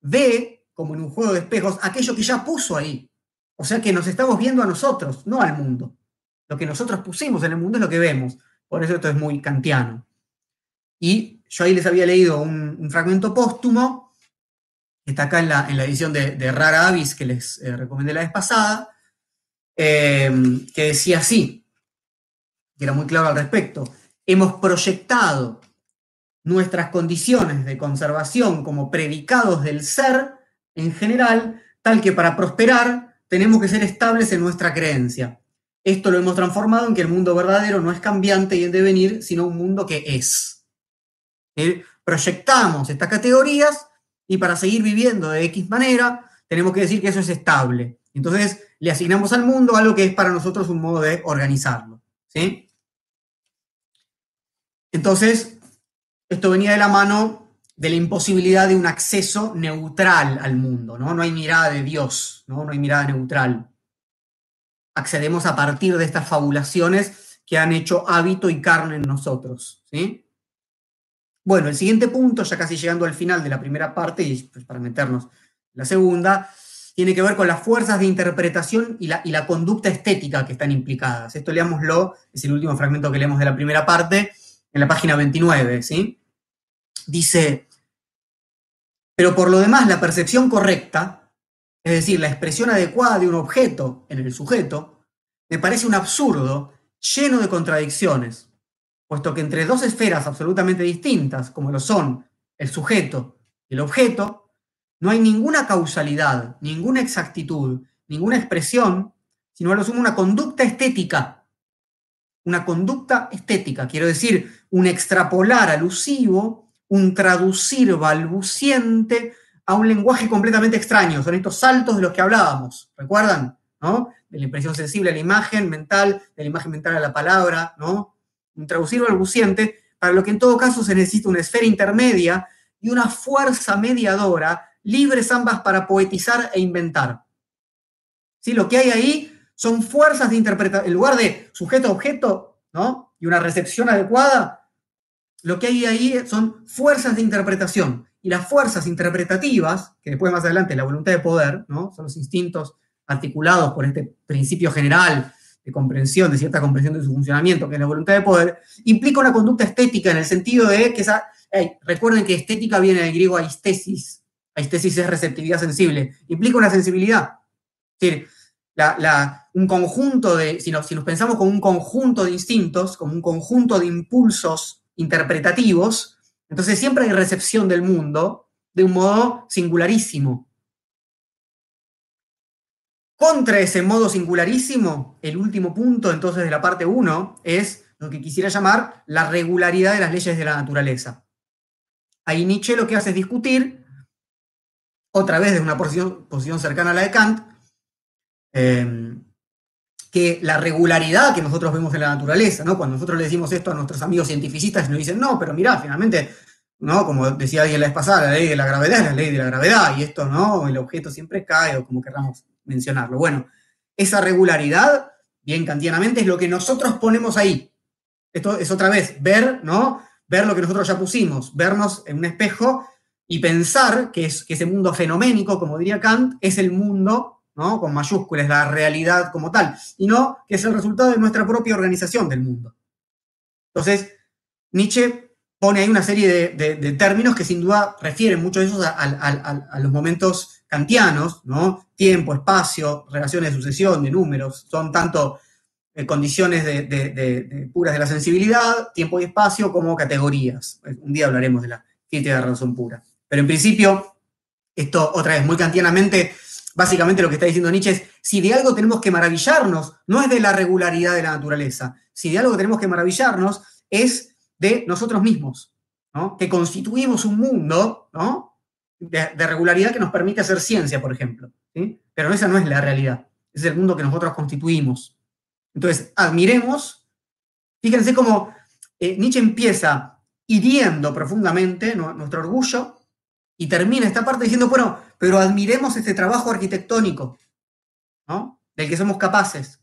ve, como en un juego de espejos, aquello que ya puso ahí. O sea que nos estamos viendo a nosotros, no al mundo. Lo que nosotros pusimos en el mundo es lo que vemos. Por eso esto es muy kantiano. Y yo ahí les había leído un, fragmento póstumo, que está acá en la, en la edición de, Rara Avis, que les eh, recomendé la vez pasada, eh, que decía así, que era muy claro al respecto hemos proyectado nuestras condiciones de conservación como predicados del ser en general, tal que para prosperar tenemos que ser estables en nuestra creencia. Esto lo hemos transformado en que el mundo verdadero no es cambiante y en devenir, sino un mundo que es. ¿Eh? Proyectamos estas categorías y para seguir viviendo de X manera, tenemos que decir que eso es estable. Entonces, le asignamos al mundo algo que es para nosotros un modo de organizarlo. ¿sí? Entonces, esto venía de la mano de la imposibilidad de un acceso neutral al mundo, ¿no? No hay mirada de Dios, ¿no? No hay mirada neutral. Accedemos a partir de estas fabulaciones que han hecho hábito y carne en nosotros, ¿sí? Bueno, el siguiente punto, ya casi llegando al final de la primera parte, y pues para meternos en la segunda, tiene que ver con las fuerzas de interpretación y la, y la conducta estética que están implicadas. Esto leámoslo, es el último fragmento que leemos de la primera parte, en la página 29, ¿sí? Dice, pero por lo demás la percepción correcta, es decir, la expresión adecuada de un objeto en el sujeto, me parece un absurdo lleno de contradicciones, puesto que entre dos esferas absolutamente distintas, como lo son el sujeto y el objeto, no hay ninguna causalidad, ninguna exactitud, ninguna expresión, sino a lo sumo una conducta estética una conducta estética, quiero decir, un extrapolar alusivo, un traducir balbuciente a un lenguaje completamente extraño. Son estos saltos de los que hablábamos, ¿recuerdan? ¿No? De la impresión sensible a la imagen mental, de la imagen mental a la palabra, ¿no? Un traducir balbuciente, para lo que en todo caso se necesita una esfera intermedia y una fuerza mediadora, libres ambas para poetizar e inventar. ¿Sí? Lo que hay ahí son fuerzas de interpretación. En lugar de sujeto-objeto, ¿no? Y una recepción adecuada, lo que hay ahí son fuerzas de interpretación. Y las fuerzas interpretativas, que después más adelante la voluntad de poder, ¿no? Son los instintos articulados por este principio general de comprensión, de cierta comprensión de su funcionamiento, que es la voluntad de poder, implica una conducta estética en el sentido de que esa, recuerden que estética viene del griego aistesis, aistesis es receptividad sensible, implica una sensibilidad. Es decir, un conjunto de, si si nos pensamos como un conjunto de instintos, como un conjunto de impulsos interpretativos, entonces siempre hay recepción del mundo de un modo singularísimo. Contra ese modo singularísimo, el último punto entonces de la parte 1 es lo que quisiera llamar la regularidad de las leyes de la naturaleza. Ahí Nietzsche lo que hace es discutir, otra vez desde una posición, posición cercana a la de Kant, Em, que la regularidad que nosotros vemos en la naturaleza, ¿no? Cuando nosotros le decimos esto a nuestros amigos cientificistas, nos dicen, no, pero mirá, finalmente, ¿no? Como decía alguien la vez pasada, la ley de la gravedad es la ley de la gravedad, y esto, ¿no? El objeto siempre cae, o como querramos mencionarlo. Bueno, esa regularidad, bien kantianamente, es lo que nosotros ponemos ahí. Esto es otra vez, ver, ¿no? Ver lo que nosotros ya pusimos, vernos en un espejo y pensar que, es, que ese mundo fenoménico, como diría Kant, es el mundo, ¿no? Con mayúsculas, la realidad como tal, y no que es el resultado de nuestra propia organización del mundo. Entonces, Nietzsche pone ahí una serie de, términos que sin duda refieren mucho de esos a, los momentos kantianos, ¿no? Tiempo, espacio, relaciones de sucesión, de números, son tanto eh, condiciones puras de la sensibilidad, tiempo y espacio, como categorías. Un día hablaremos de la crítica de la razón pura. Pero en principio, esto otra vez, muy kantianamente, básicamente lo que está diciendo Nietzsche es, si de algo tenemos que maravillarnos, no es de la regularidad de la naturaleza, si de algo tenemos que maravillarnos es de nosotros mismos, ¿no? que constituimos un mundo ¿no? de, regularidad que nos permite hacer ciencia, por ejemplo. Pero esa no es la realidad, es el mundo que nosotros constituimos. Entonces, admiremos, fíjense cómo eh, Nietzsche empieza hiriendo profundamente nuestro orgullo y termina esta parte diciendo, bueno, pero admiremos este trabajo arquitectónico, ¿no? Del que somos capaces.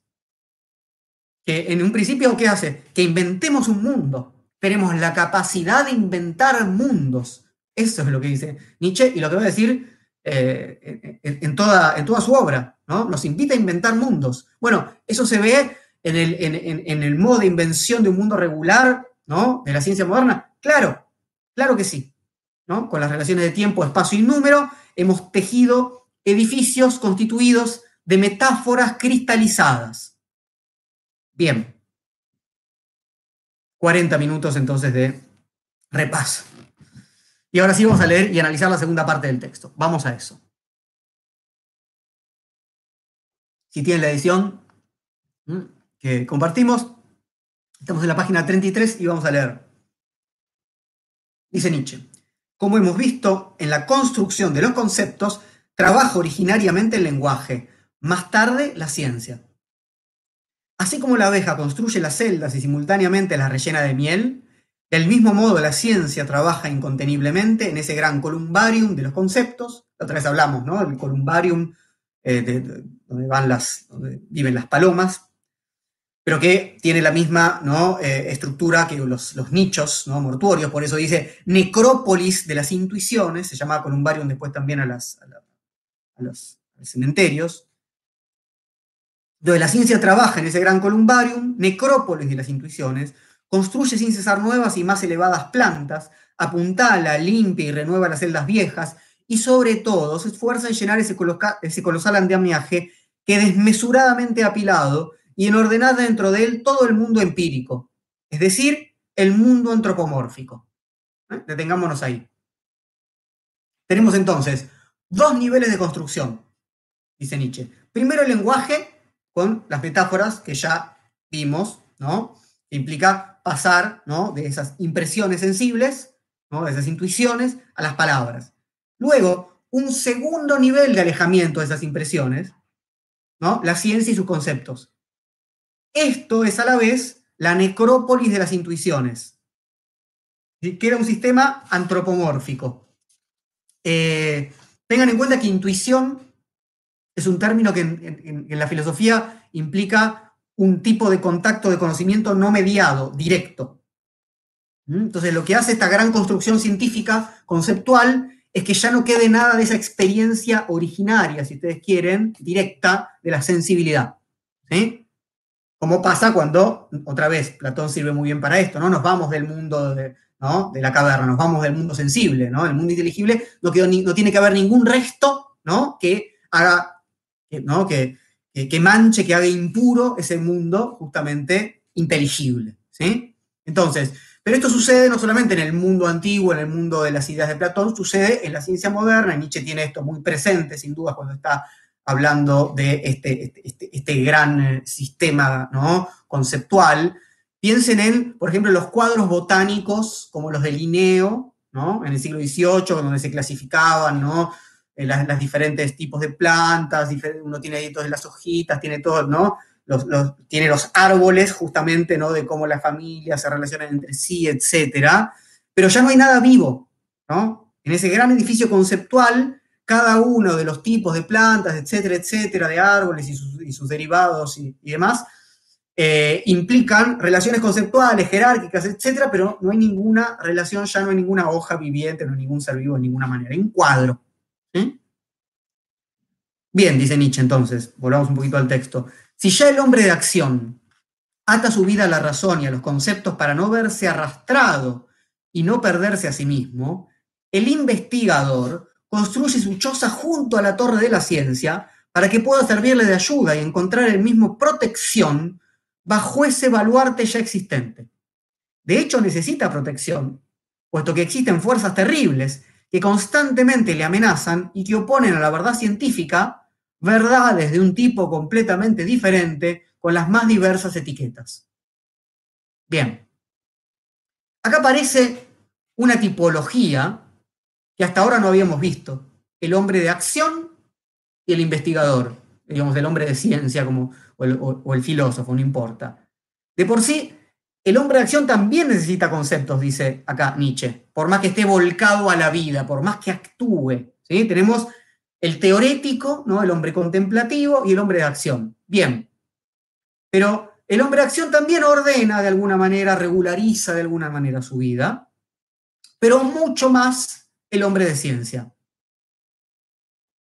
Que en un principio, ¿qué hace? Que inventemos un mundo. Tenemos la capacidad de inventar mundos. Eso es lo que dice Nietzsche y lo que va a decir eh, en, toda, en toda su obra, ¿no? Nos invita a inventar mundos. Bueno, eso se ve en el, en el modo de invención de un mundo regular, ¿no? De la ciencia moderna. Claro, claro que sí. ¿No? Con las relaciones de tiempo, espacio y número, hemos tejido edificios constituidos de metáforas cristalizadas. Bien. 40 minutos entonces de repaso. Y ahora sí vamos a leer y analizar la segunda parte del texto. Vamos a eso. Si tienen la edición que compartimos, estamos en la página 33 y vamos a leer. Dice Nietzsche. Como hemos visto, en la construcción de los conceptos trabaja originariamente el lenguaje, más tarde la ciencia. Así como la abeja construye las celdas y simultáneamente las rellena de miel, del mismo modo la ciencia trabaja inconteniblemente en ese gran columbarium de los conceptos. otra vez hablamos, ¿no? El columbarium eh, donde, van las, donde viven las palomas, pero que tiene la misma. Eh, estructura que los, nichos ¿no? mortuorios, por eso dice necrópolis de las intuiciones, se llama columbarium después también a, las, los, cementerios, donde la ciencia trabaja en ese gran columbarium, necrópolis de las intuiciones, construye sin cesar nuevas y más elevadas plantas, apuntala, limpia y renueva las celdas viejas, y sobre todo se esfuerza en llenar ese, ese colosal andamiaje que desmesuradamente apilado y en ordenar dentro de él todo el mundo empírico, es decir, el mundo antropomórfico. ¿Eh? Detengámonos ahí. Tenemos entonces dos niveles de construcción, dice Nietzsche. Primero el lenguaje, con las metáforas que ya vimos, ¿no? Que implica pasar ¿no? de esas impresiones sensibles, ¿no? de esas intuiciones, a las palabras. Luego, un segundo nivel de alejamiento de esas impresiones, ¿no? la ciencia y sus conceptos. Esto es a la vez la necrópolis de las intuiciones, que era un sistema antropomórfico. Eh, tengan en cuenta que intuición es un término que en, la filosofía implica un tipo de contacto de conocimiento no mediado, directo. ¿Mm? Entonces, lo que hace esta gran construcción científica, conceptual, es que ya no quede nada de esa experiencia originaria, si ustedes quieren, directa de la sensibilidad. ¿sí? Como pasa cuando, otra vez, Platón sirve muy bien para esto, ¿no? Nos vamos del mundo de, la caverna, nos vamos del mundo sensible, ¿no? El mundo inteligible no, tiene que haber ningún resto, ¿no? Que haga, ¿no? Que, que, manche, que haga impuro ese mundo justamente inteligible, ¿sí? Entonces, pero esto sucede no solamente en el mundo antiguo, en el mundo de las ideas de Platón, sucede en la ciencia moderna, y Nietzsche tiene esto muy presente, sin duda, cuando está hablando de este, este, este, este gran eh, sistema ¿no? conceptual. Piensen en, por ejemplo, los cuadros botánicos como los de Linneo, ¿no? en el siglo XVIII, donde se clasificaban ¿no? Eh, las, diferentes tipos de plantas, uno tiene ahí todas las hojitas, tiene todo, ¿no? Los, tiene los árboles justamente, ¿no? De cómo las familias se relacionan entre sí, etcétera. Pero ya no hay nada vivo, ¿no? En ese gran edificio conceptual cada uno de los tipos de plantas, etcétera, etcétera, de árboles y sus, derivados y, demás, eh, implican relaciones conceptuales, jerárquicas, etcétera, pero no hay ninguna relación, ya no hay ninguna hoja viviente, no hay ningún ser vivo de ninguna manera, hay un cuadro. Bien, dice Nietzsche entonces, volvamos un poquito al texto. Si ya el hombre de acción ata su vida a la razón y a los conceptos para no verse arrastrado y no perderse a sí mismo, el investigador construye su choza junto a la torre de la ciencia para que pueda servirle de ayuda y encontrar el mismo protección bajo ese baluarte ya existente. De hecho, necesita protección, puesto que existen fuerzas terribles que constantemente le amenazan y que oponen a la verdad científica verdades de un tipo completamente diferente con las más diversas etiquetas. Bien, acá aparece una tipología que hasta ahora no habíamos visto, el hombre de acción y el investigador, digamos, el hombre de ciencia como, o, el, filósofo, no importa. De por sí, el hombre de acción también necesita conceptos, dice acá Nietzsche, por más que esté volcado a la vida, por más que actúe. ¿sí? Tenemos el teorético, ¿no? el hombre contemplativo y el hombre de acción. Bien, pero el hombre de acción también ordena de alguna manera, regulariza de alguna manera su vida, pero mucho más el hombre de ciencia.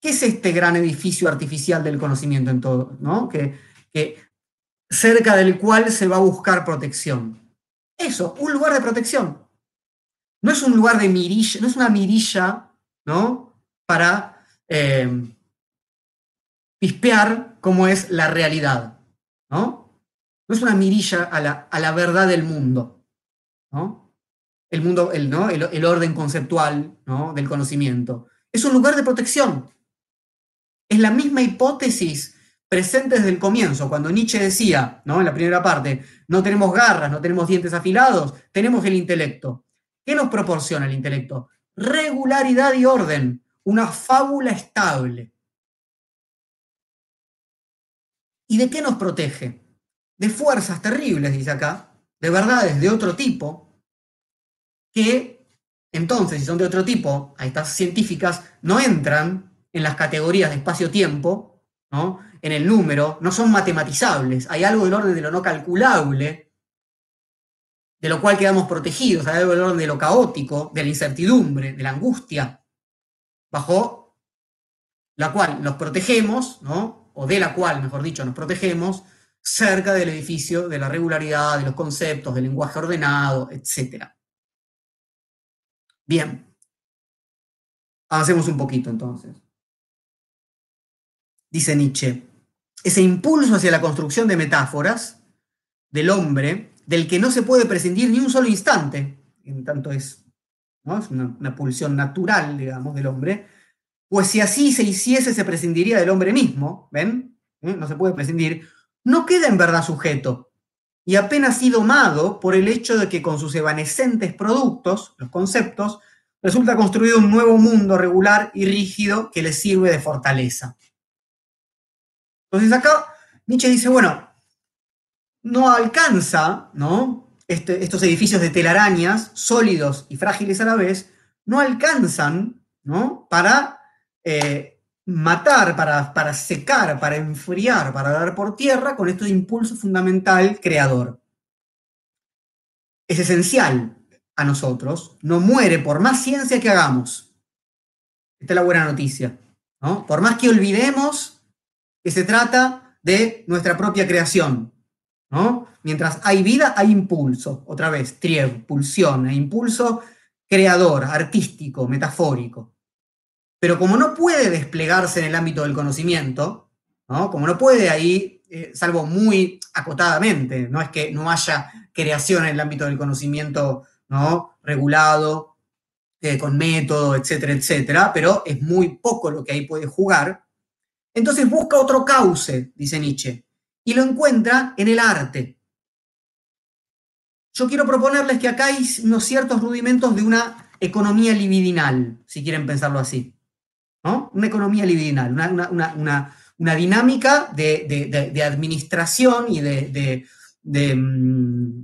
¿Qué es este gran edificio artificial del conocimiento en todo? ¿no? Que, cerca del cual se va a buscar protección. Eso, un lugar de protección. No es un lugar de mirilla, no es una mirilla, ¿no? Para eh, pispear cómo es la realidad, ¿no? No es una mirilla a la, a la verdad del mundo, ¿no? El mundo, el, ¿no? el orden conceptual, ¿no? Del conocimiento. Es un lugar de protección. Es la misma hipótesis presente desde el comienzo, cuando Nietzsche decía, ¿no? en la primera parte, no tenemos garras, no tenemos dientes afilados, tenemos el intelecto. ¿Qué nos proporciona el intelecto? Regularidad y orden, una fábula estable. ¿Y de qué nos protege? De fuerzas terribles, dice acá, de verdades de otro tipo, que entonces, si son de otro tipo, a estas científicas no entran en las categorías de espacio-tiempo, ¿no? en el número, no son matematizables. Hay algo del orden de lo no calculable, de lo cual quedamos protegidos, hay algo del orden de lo caótico, de la incertidumbre, de la angustia, bajo la cual nos protegemos, ¿no? o de la cual, mejor dicho, nos protegemos, cerca del edificio de la regularidad, de los conceptos, del lenguaje ordenado, etc. Bien, avancemos un poquito entonces. Dice Nietzsche, ese impulso hacia la construcción de metáforas del hombre, del que no se puede prescindir ni un solo instante, en tanto es, es una, pulsión natural, digamos, del hombre, pues si así se hiciese, se prescindiría del hombre mismo, ¿ven? ¿Eh? No se puede prescindir, no queda en verdad sujeto, y apenas sido domado por el hecho de que con sus evanescentes productos, los conceptos, resulta construido un nuevo mundo regular y rígido que le sirve de fortaleza. Entonces acá Nietzsche dice, bueno, no alcanza, ¿no? Este, estos edificios de telarañas, sólidos y frágiles a la vez, no alcanzan, ¿no? Para eh, matar, para, secar, para enfriar, para dar por tierra con este impulso fundamental creador. Es esencial a nosotros, no muere por más ciencia que hagamos. Esta es la buena noticia. ¿no? Por más que olvidemos que se trata de nuestra propia creación. ¿no? Mientras hay vida, hay impulso. Otra vez, Triev, pulsión, e impulso creador, artístico, metafórico. Pero como no puede desplegarse en el ámbito del conocimiento, ¿no? como no puede ahí, eh, salvo muy acotadamente, no es que no haya creación en el ámbito del conocimiento ¿no? regulado, eh, con método, etcétera, etcétera, pero es muy poco lo que ahí puede jugar, entonces busca otro cauce, dice Nietzsche, y lo encuentra en el arte. Yo quiero proponerles que acá hay unos ciertos rudimentos de una economía libidinal, si quieren pensarlo así. ¿No? Una economía libidinal, una, dinámica de, administración y de, mm,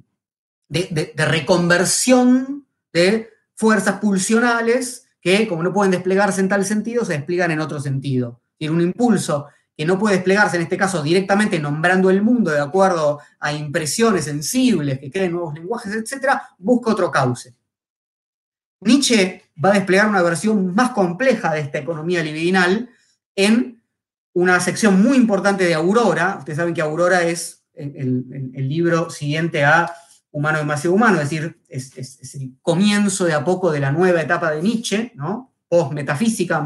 de, reconversión de fuerzas pulsionales que, como no pueden desplegarse en tal sentido, se despliegan en otro sentido. Tiene un impulso que no puede desplegarse en este caso directamente nombrando el mundo de acuerdo a impresiones sensibles que creen nuevos lenguajes, etc., busca otro cauce. Nietzsche va a desplegar una versión más compleja de esta economía libidinal en una sección muy importante de Aurora. Ustedes saben que Aurora es el, libro siguiente a Humano demasiado humano, es decir, es, el comienzo de a poco de la nueva etapa de Nietzsche, ¿no? post-metafísica,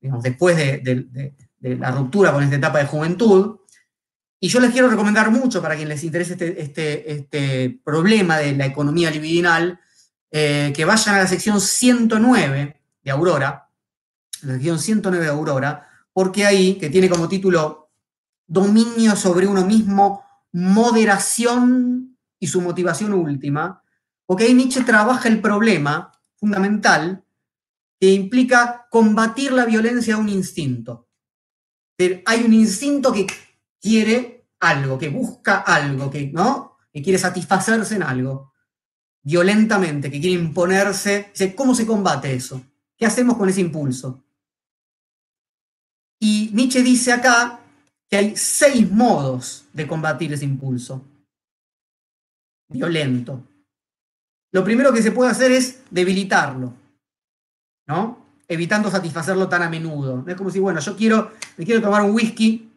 después de, la ruptura con esta etapa de juventud. Y yo les quiero recomendar mucho para quien les interese este, este, este problema de la economía libidinal, eh, que vayan a la sección 109 de Aurora, la sección 109 de Aurora, porque ahí, que tiene como título Dominio sobre uno mismo, moderación y su motivación última, porque ahí Nietzsche trabaja el problema fundamental que implica combatir la violencia a un instinto. Hay un instinto que quiere algo, que busca algo, que, ¿no? que quiere satisfacerse en algo violentamente, que quiere imponerse. ¿Cómo se combate eso? ¿Qué hacemos con ese impulso? Y Nietzsche dice acá que hay seis modos de combatir ese impulso violento. Lo primero que se puede hacer es debilitarlo, ¿no? Evitando satisfacerlo tan a menudo. Es como si, bueno, yo quiero, me quiero tomar un whisky,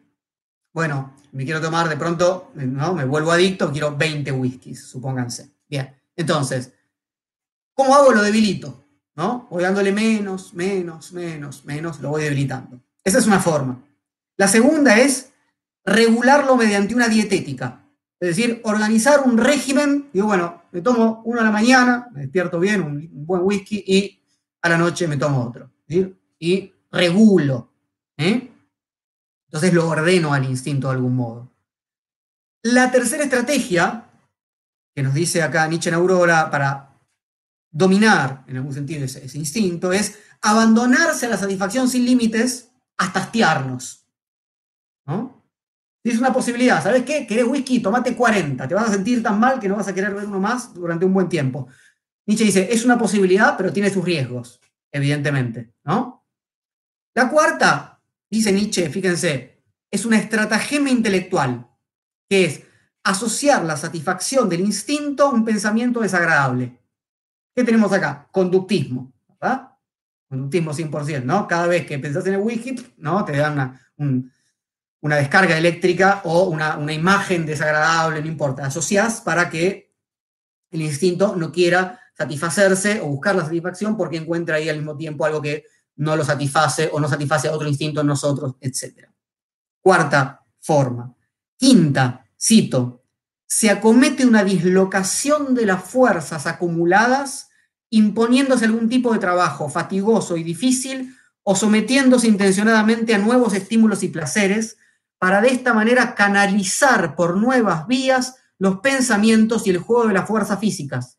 bueno, me quiero tomar de pronto, ¿no? Me vuelvo adicto, quiero 20 whiskies, supónganse. Bien. Entonces, ¿cómo hago? Lo debilito, ¿no? Voy dándole menos, menos, menos, menos, lo voy debilitando. Esa es una forma. La segunda es regularlo mediante una dietética. Es decir, organizar un régimen, digo, bueno, me tomo uno a la mañana, me despierto bien, un, buen whisky, y a la noche me tomo otro. Y regulo. ¿eh? Entonces lo ordeno al instinto de algún modo. La tercera estrategia que nos dice acá Nietzsche en Aurora para dominar, en algún sentido, ese, instinto, es abandonarse a la satisfacción sin límites hasta hastiarnos. ¿no? Es una posibilidad, ¿sabes qué? ¿Querés whisky? Tomate 40, te vas a sentir tan mal que no vas a querer ver uno más durante un buen tiempo. Nietzsche dice, es una posibilidad, pero tiene sus riesgos, evidentemente, ¿no? La cuarta, dice Nietzsche, fíjense, es una estratagema intelectual, que es asociar la satisfacción del instinto a un pensamiento desagradable. ¿Qué tenemos acá? Conductismo. Conductismo 100%, ¿no? Cada vez que pensás en el whisky, ¿no? Te dan una, descarga eléctrica o una, imagen desagradable, no importa. Asociás para que el instinto no quiera satisfacerse o buscar la satisfacción porque encuentra ahí al mismo tiempo algo que no lo satisface o no satisface a otro instinto en nosotros, etc. Cuarta forma. Quinta, cito, se acomete una dislocación de las fuerzas acumuladas imponiéndose algún tipo de trabajo fatigoso y difícil o sometiéndose intencionadamente a nuevos estímulos y placeres para de esta manera canalizar por nuevas vías los pensamientos y el juego de las fuerzas físicas,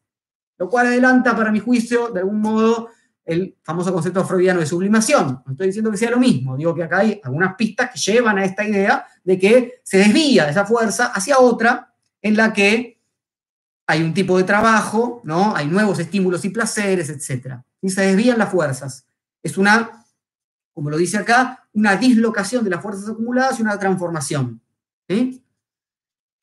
lo cual adelanta para mi juicio de algún modo el famoso concepto freudiano de sublimación. No estoy diciendo que sea lo mismo, digo que acá hay algunas pistas que llevan a esta idea de que se desvía de esa fuerza hacia otra en la que hay un tipo de trabajo, ¿no? Hay nuevos estímulos y placeres, etc. Y se desvían las fuerzas. Es una, como lo dice acá, una dislocación de las fuerzas acumuladas y una transformación.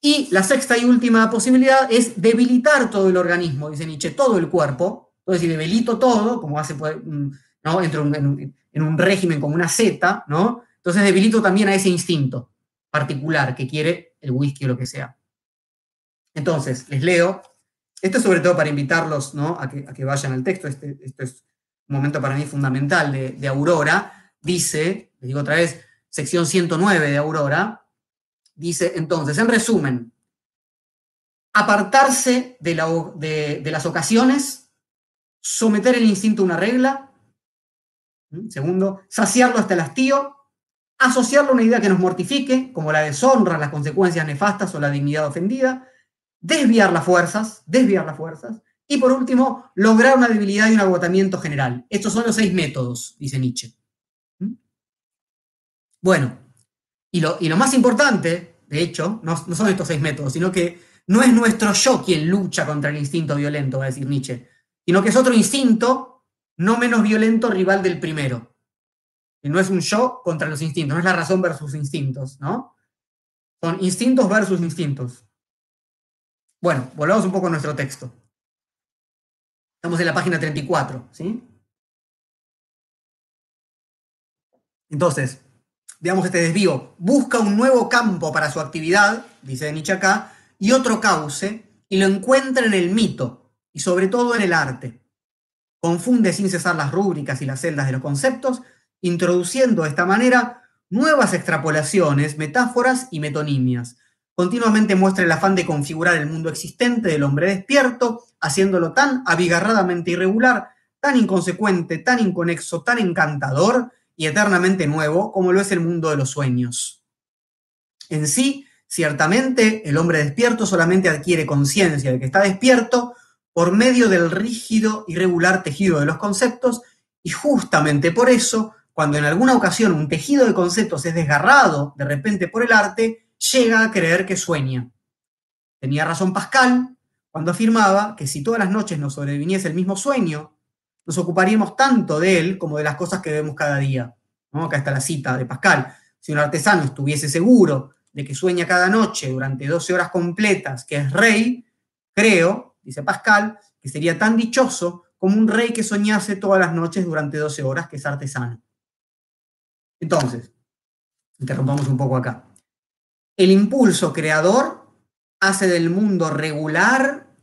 Y la sexta y última posibilidad es debilitar todo el organismo, dice Nietzsche, todo el cuerpo, entonces, si debilito todo, como hace, ¿no? Entro en, un régimen como una Z, ¿no? Entonces debilito también a ese instinto particular que quiere el whisky o lo que sea. Entonces, les leo. Esto es sobre todo para invitarlos ¿no? a, que, vayan al texto. Este, es un momento para mí fundamental de, Aurora. Dice, les digo otra vez, sección 109 de Aurora. Dice entonces, en resumen, apartarse de, de las ocasiones someter el instinto a una regla. ¿Mm? Segundo, saciarlo hasta el hastío. Asociarlo a una idea que nos mortifique, como la deshonra, las consecuencias nefastas o la dignidad ofendida. Desviar las fuerzas, desviar las fuerzas. Y por último, lograr una debilidad y un agotamiento general. Estos son los seis métodos, dice Nietzsche. ¿Mm? Bueno, y lo, y lo, más importante, de hecho, no, no son estos seis métodos, sino que no es nuestro yo quien lucha contra el instinto violento, va a decir Nietzsche, sino que es otro instinto no menos violento rival del primero. Y no es un yo contra los instintos, no es la razón versus instintos, ¿no? Son instintos versus instintos. Bueno, volvamos un poco a nuestro texto. Estamos en la página 34, ¿sí? Entonces, veamos este desvío. Busca un nuevo campo para su actividad, dice Nietzsche acá, y otro cauce, y lo encuentra en el mito, y sobre todo en el arte. Confunde sin cesar las rúbricas y las celdas de los conceptos, introduciendo de esta manera nuevas extrapolaciones, metáforas y metonimias, Continuamente muestra el afán de configurar el mundo existente del hombre despierto, haciéndolo tan abigarradamente irregular, tan inconsecuente, tan inconexo, tan encantador y eternamente nuevo como lo es el mundo de los sueños. En sí, ciertamente, el hombre despierto solamente adquiere conciencia de que está despierto por medio del rígido, irregular tejido de los conceptos y justamente por eso, cuando en alguna ocasión un tejido de conceptos es desgarrado de repente por el arte, llega a creer que sueña. Tenía razón Pascal cuando afirmaba que si todas las noches nos sobreviniese el mismo sueño, nos ocuparíamos tanto de él como de las cosas que vemos cada día. Acá está la cita de Pascal. Si un artesano estuviese seguro de que sueña cada noche durante 12 horas completas, que es rey, creo, dice Pascal, que sería tan dichoso como un rey que soñase todas las noches durante 12 horas, que es artesano. Entonces, interrumpamos un poco acá. El impulso creador hace del mundo regular,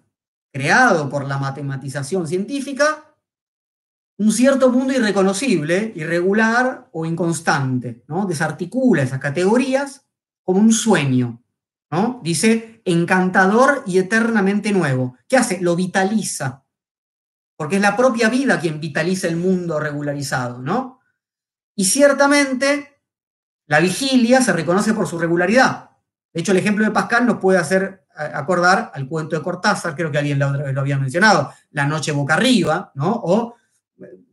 creado por la matematización científica, un cierto mundo irreconocible, irregular o inconstante, ¿no? Desarticula esas categorías como un sueño, ¿no? Dice encantador y eternamente nuevo. ¿Qué hace? Lo vitaliza. Porque es la propia vida quien vitaliza el mundo regularizado, ¿no? Y ciertamente la vigilia se reconoce por su regularidad. De hecho, el ejemplo de Pascal nos puede hacer eh, acordar al cuento de Cortázar, creo que alguien la otra vez lo había mencionado, La noche boca arriba, ¿no? O,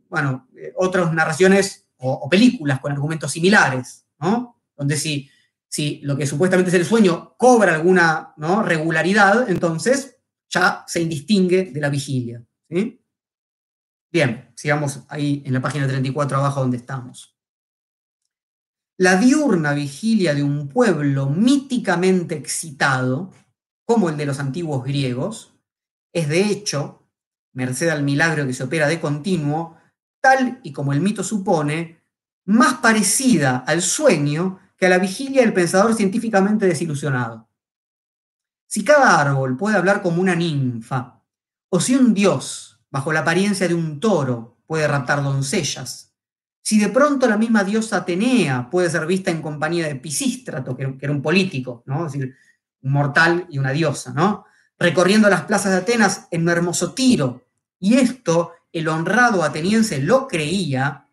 bueno, eh, otras narraciones o, películas con argumentos similares, ¿no? Donde si, si lo que supuestamente es el sueño cobra alguna ¿no? regularidad, entonces ya se indistingue de la vigilia. Bien, sigamos ahí en la página 34 abajo donde estamos. La diurna vigilia de un pueblo míticamente excitado, como el de los antiguos griegos, es de hecho, merced al milagro que se opera de continuo, tal y como el mito supone, más parecida al sueño que a la vigilia del pensador científicamente desilusionado. Si cada árbol puede hablar como una ninfa, o si un dios, bajo la apariencia de un toro, puede raptar doncellas, si de pronto la misma diosa Atenea puede ser vista en compañía de Pisístrato, que era un político, ¿no? es decir, un mortal y una diosa, ¿no? recorriendo las plazas de Atenas en un hermoso tiro, y esto el honrado ateniense lo creía,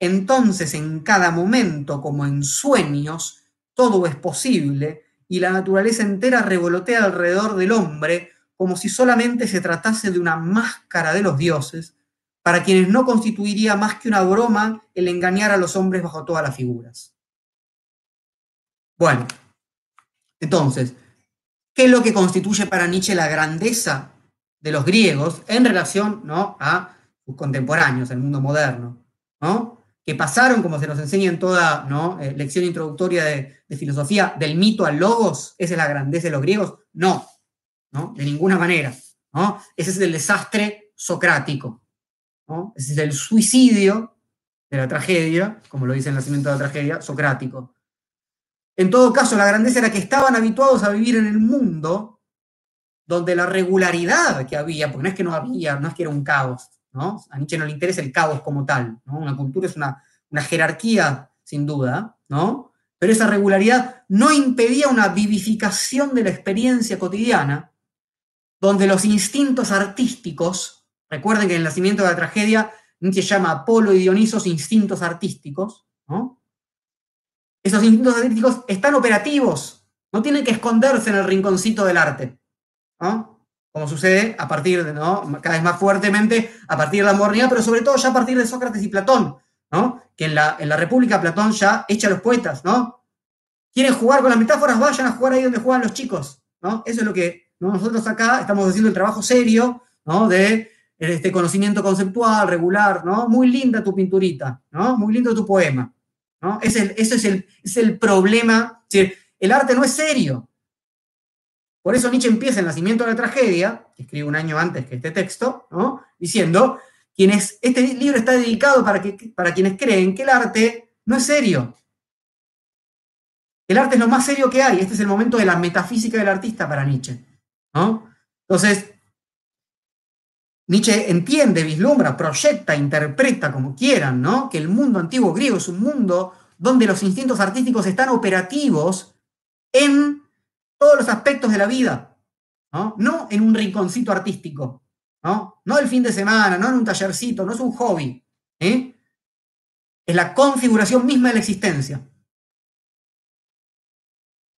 entonces en cada momento, como en sueños, todo es posible y la naturaleza entera revolotea alrededor del hombre como si solamente se tratase de una máscara de los dioses para quienes no constituiría más que una broma el engañar a los hombres bajo todas las figuras. Bueno, entonces, ¿qué es lo que constituye para Nietzsche la grandeza de los griegos en relación ¿no? a sus contemporáneos, el mundo moderno? ¿no? Que pasaron, como se nos enseña en toda ¿no? Eh, lección introductoria de, de, filosofía, del mito al logos, ¿esa es la grandeza de los griegos? No, ¿no? de ninguna manera. ¿no? Ese es el desastre socrático. Ese es el suicidio de la tragedia, como lo dice el nacimiento de la tragedia, socrático. En todo caso, la grandeza era que estaban habituados a vivir en el mundo donde la regularidad que había, porque no es que no había, no es que era un caos, ¿no? A Nietzsche no le interesa el caos como tal. Una cultura es una, una jerarquía, sin duda, ¿no? Pero esa regularidad no impedía una vivificación de la experiencia cotidiana, donde los instintos artísticos Recuerden que en el nacimiento de la tragedia Nietzsche llama a Apolo y Dionisos instintos artísticos. ¿no? Esos instintos artísticos están operativos, no tienen que esconderse en el rinconcito del arte. ¿no? Como sucede a partir de, ¿no? cada vez más fuertemente, a partir de la modernidad, pero sobre todo ya a partir de Sócrates y Platón, ¿no? que en la, en la República Platón ya echa a los poetas, ¿no? ¿Quieren jugar con las metáforas? Vayan a jugar ahí donde juegan los chicos, ¿no? Eso es lo que nosotros acá estamos haciendo el trabajo serio, ¿no? De este conocimiento conceptual, regular, ¿no? Muy linda tu pinturita, ¿no? Muy lindo tu poema, ¿no? Ese, es el, es el problema. el arte no es serio. Por eso Nietzsche empieza el nacimiento de la tragedia, que escribe un año antes que este texto, ¿no? Diciendo, quienes, este libro está dedicado para, que, para quienes creen que el arte no es serio. El arte es lo más serio que hay. Este es el momento de la metafísica del artista para Nietzsche. Entonces, Nietzsche entiende, vislumbra, proyecta, interpreta como quieran, ¿no? Que el mundo antiguo griego es un mundo donde los instintos artísticos están operativos en todos los aspectos de la vida, ¿no? No en un rinconcito artístico, ¿no? No el fin de semana, no en un tallercito, no es un hobby, ¿eh? Es la configuración misma de la existencia.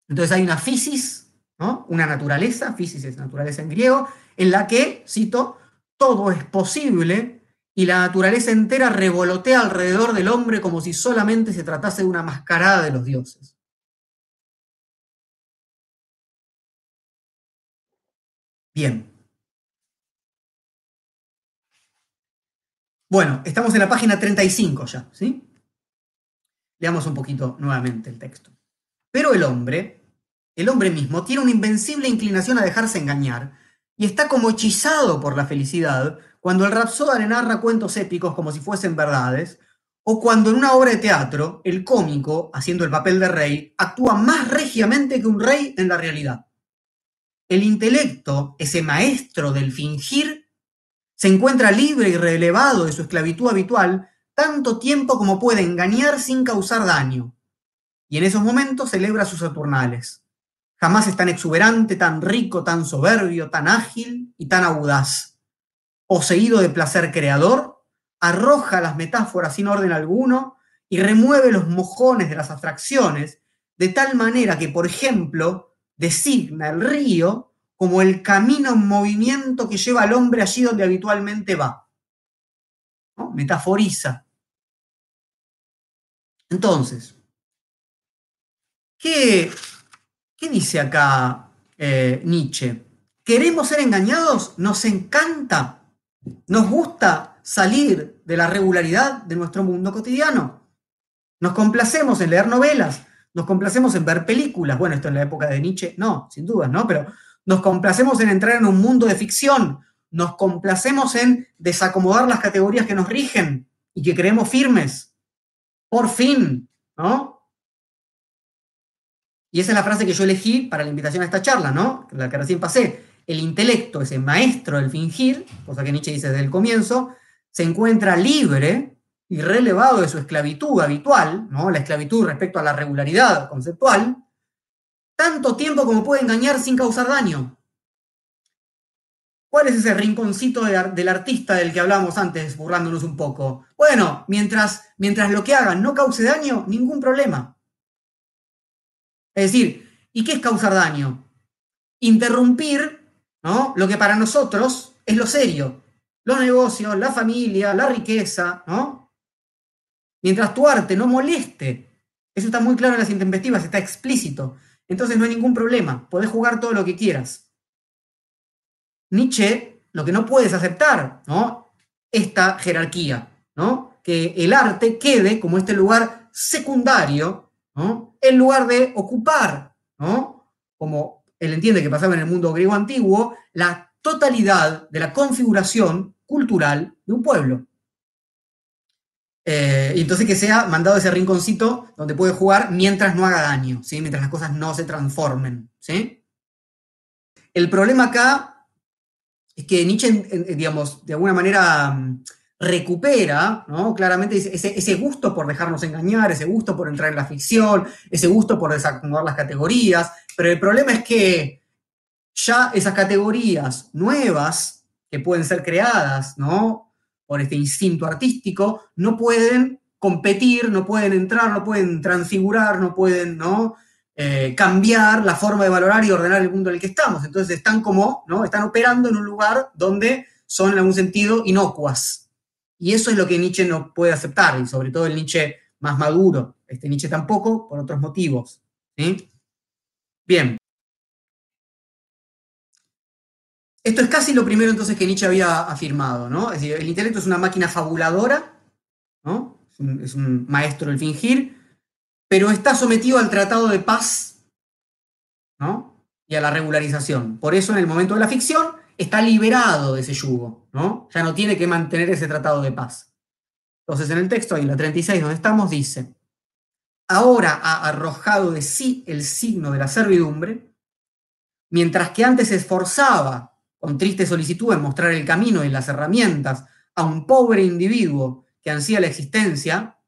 Entonces hay una fisis, ¿no? Una naturaleza, fisis es naturaleza en griego, en la que, cito, todo es posible y la naturaleza entera revolotea alrededor del hombre como si solamente se tratase de una mascarada de los dioses. Bien. Bueno, estamos en la página 35 ya, ¿sí? Leamos un poquito nuevamente el texto. Pero el hombre, el hombre mismo, tiene una invencible inclinación a dejarse engañar y está como hechizado por la felicidad cuando el rapsoda le narra cuentos épicos como si fuesen verdades, o cuando en una obra de teatro el cómico, haciendo el papel de rey, actúa más regiamente que un rey en la realidad. El intelecto, ese maestro del fingir, se encuentra libre y relevado de su esclavitud habitual tanto tiempo como puede engañar sin causar daño, y en esos momentos celebra sus Saturnales. Jamás es tan exuberante, tan rico, tan soberbio, tan ágil y tan audaz. Poseído de placer creador, arroja las metáforas sin orden alguno y remueve los mojones de las abstracciones, de tal manera que, por ejemplo, designa el río como el camino en movimiento que lleva al hombre allí donde habitualmente va. Metaforiza. Entonces, ¿qué, ¿Qué dice acá eh, Nietzsche? ¿Queremos ser engañados? Nos encanta. Nos gusta salir de la regularidad de nuestro mundo cotidiano. Nos complacemos en leer novelas, nos complacemos en ver películas. Bueno, esto en la época de Nietzsche, no, sin duda, ¿no? Pero nos complacemos en entrar en un mundo de ficción, nos complacemos en desacomodar las categorías que nos rigen y que creemos firmes. Por fin, ¿no? Y esa es la frase que yo elegí para la invitación a esta charla, ¿no? La que recién pasé. El intelecto, ese maestro del fingir, cosa que Nietzsche dice desde el comienzo, se encuentra libre y relevado de su esclavitud habitual, ¿no? La esclavitud respecto a la regularidad conceptual, tanto tiempo como puede engañar sin causar daño. ¿Cuál es ese rinconcito del artista del que hablamos antes, burlándonos un poco? Bueno, mientras, mientras lo que hagan no cause daño, ningún problema. Es decir, ¿y qué es causar daño? Interrumpir ¿no? lo que para nosotros es lo serio. Los negocios, la familia, la riqueza, ¿no? Mientras tu arte no moleste, eso está muy claro en las intempestivas, está explícito. Entonces no hay ningún problema, podés jugar todo lo que quieras. Nietzsche, lo que no puedes aceptar, ¿no? Esta jerarquía, ¿no? Que el arte quede como este lugar secundario, ¿no? en lugar de ocupar, ¿no? como él entiende que pasaba en el mundo griego antiguo, la totalidad de la configuración cultural de un pueblo. Eh, y entonces que sea mandado ese rinconcito donde puede jugar mientras no haga daño, ¿sí? mientras las cosas no se transformen. ¿sí? El problema acá es que Nietzsche, digamos, de alguna manera mm, recupera, ¿no? Claramente ese, gusto por dejarnos engañar, ese gusto por entrar en la ficción, ese gusto por desacomodar las categorías, pero el problema es que ya esas categorías nuevas que pueden ser creadas, ¿no? Por este instinto artístico, no pueden competir, no pueden entrar, no pueden transfigurar, no pueden, ¿no? Eh, cambiar la forma de valorar y ordenar el mundo en el que estamos. Entonces están como, ¿no? Están operando en un lugar donde son en algún sentido inocuas, y eso es lo que Nietzsche no puede aceptar, y sobre todo el Nietzsche más maduro. Este Nietzsche tampoco, por otros motivos. Bien. Esto es casi lo primero entonces que Nietzsche había afirmado, ¿no? El intelecto es una máquina fabuladora, ¿no? Es un, es un maestro del fingir, pero está sometido al tratado de paz, ¿no? Y a la regularización. Por eso en el momento de la ficción está liberado de ese yugo, ¿no? Ya no tiene que mantener ese tratado de paz. Entonces en el texto, ahí en la 36 donde estamos, dice, ahora ha arrojado de sí el signo de la servidumbre, mientras que antes se esforzaba con triste solicitud en mostrar el camino y las herramientas a un pobre individuo que ansía la existencia,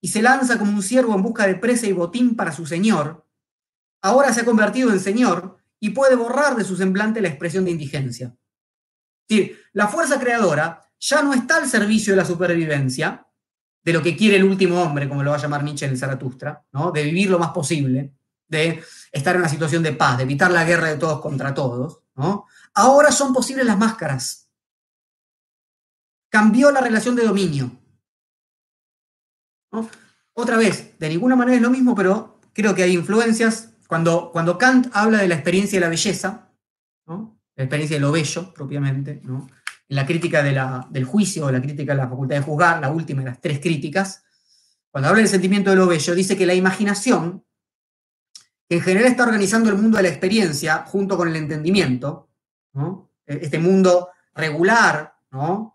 y se lanza como un ciervo en busca de presa y botín para su señor, ahora se ha convertido en señor y puede borrar de su semblante la expresión de indigencia. La fuerza creadora ya no está al servicio de la supervivencia, de lo que quiere el último hombre, como lo va a llamar Nietzsche en el Zaratustra, ¿no? de vivir lo más posible, de estar en una situación de paz, de evitar la guerra de todos contra todos. ¿no? Ahora son posibles las máscaras. Cambió la relación de dominio. Otra vez, de ninguna manera es lo mismo, pero creo que hay influencias. Cuando, cuando Kant habla de la experiencia de la belleza, la experiencia de lo bello propiamente, en la crítica del juicio o la crítica de la facultad de juzgar, la última de las tres críticas, cuando habla del sentimiento de lo bello, dice que la imaginación, que en general está organizando el mundo de la experiencia junto con el entendimiento, este mundo regular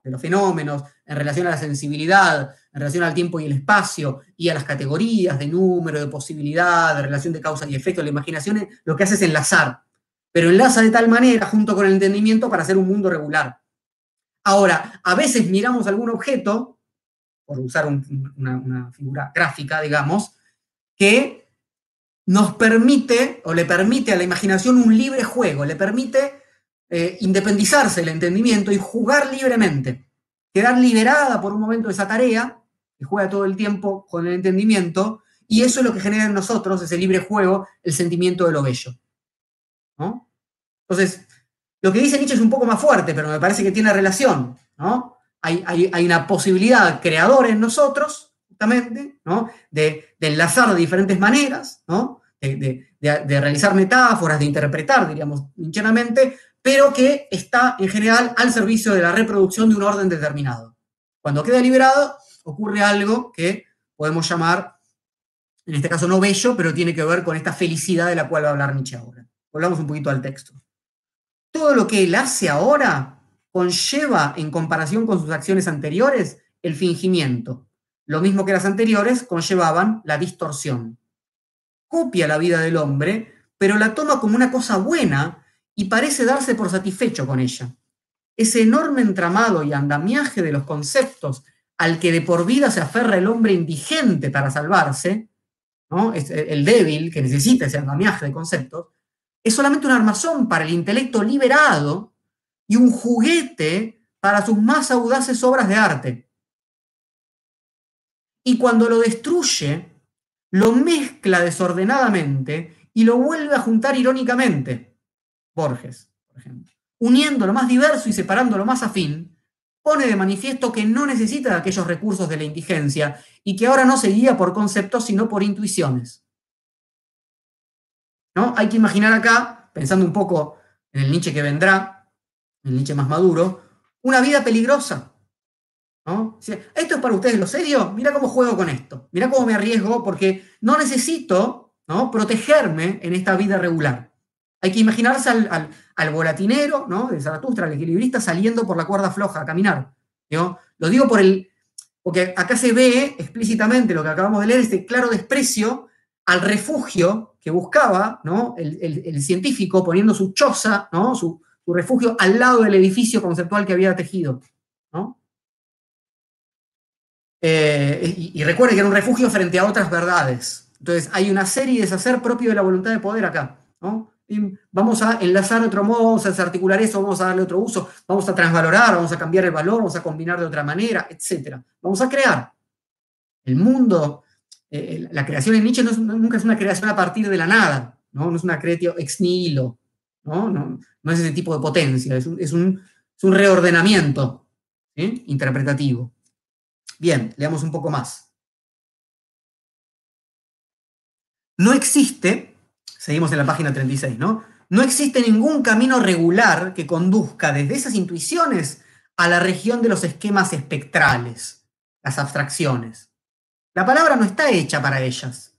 de los fenómenos en relación a la sensibilidad, en relación al tiempo y el espacio y a las categorías de número, de posibilidad, de relación de causa y efecto. La imaginación lo que hace es enlazar, pero enlaza de tal manera junto con el entendimiento para hacer un mundo regular. Ahora, a veces miramos algún objeto, por usar una figura gráfica, digamos, que nos permite o le permite a la imaginación un libre juego, le permite eh, independizarse del entendimiento y jugar libremente, quedar liberada por un momento de esa tarea, que juega todo el tiempo con el entendimiento, y eso es lo que genera en nosotros, ese libre juego, el sentimiento de lo bello. Entonces, lo que dice Nietzsche es un poco más fuerte, pero me parece que tiene relación. ¿no? Hay, una posibilidad creadora en nosotros, justamente, ¿no? de, enlazar de diferentes maneras, ¿no? de, de, realizar metáforas, de interpretar, diríamos, hinchamente, pero que está en general al servicio de la reproducción de un orden determinado. Cuando queda liberado, ocurre algo que podemos llamar, en este caso no bello, pero tiene que ver con esta felicidad de la cual va a hablar Nietzsche ahora. Volvamos un poquito al texto. Todo lo que él hace ahora conlleva, en comparación con sus acciones anteriores, el fingimiento. Lo mismo que las anteriores conllevaban la distorsión. Copia la vida del hombre, pero la toma como una cosa buena y parece darse por satisfecho con ella. Ese enorme entramado y andamiaje de los conceptos al que de por vida se aferra el hombre indigente para salvarse, el débil que necesita ese andamiaje de conceptos, es solamente un armazón para el intelecto liberado y un juguete para sus más audaces obras de arte. Y cuando lo destruye, lo mezcla desordenadamente y lo vuelve a juntar irónicamente. Borges, por ejemplo, uniendo lo más diverso y separando lo más afín, pone de manifiesto que no necesita de aquellos recursos de la indigencia y que ahora no se guía por conceptos, sino por intuiciones. ¿No? Hay que imaginar acá, pensando un poco en el Nietzsche que vendrá, el Nietzsche más maduro, una vida peligrosa. ¿no? Esto es para ustedes lo serio, mira cómo juego con esto, mira cómo me arriesgo porque no necesito ¿no? protegerme en esta vida regular. Hay que imaginarse al, al, volatinero, ¿no? De Zaratustra, al equilibrista, saliendo por la cuerda floja a caminar. Lo digo por el, porque acá se ve explícitamente lo que acabamos de leer, este claro desprecio al refugio que buscaba ¿no? el, científico poniendo su choza, ¿no? su, refugio al lado del edificio conceptual que había tejido. Eh, y, y, recuerde que era un refugio frente a otras verdades. Entonces hay una serie de deshacer propio de la voluntad de poder acá. ¿no? Vamos a enlazar de otro modo, vamos a desarticular eso, vamos a darle otro uso, vamos a transvalorar, vamos a cambiar el valor, vamos a combinar de otra manera, etc. Vamos a crear. El mundo, eh, la creación en Nietzsche nunca es una creación a partir de la nada, no, es una creación ex nihilo. No, es ese tipo de potencia, es un, reordenamiento interpretativo. Bien, leamos un poco más. No existe Seguimos en la página 36, ¿no? no existe ningún camino regular que conduzca desde esas intuiciones a la región de los esquemas espectrales, las abstracciones. La palabra no está hecha para ellas.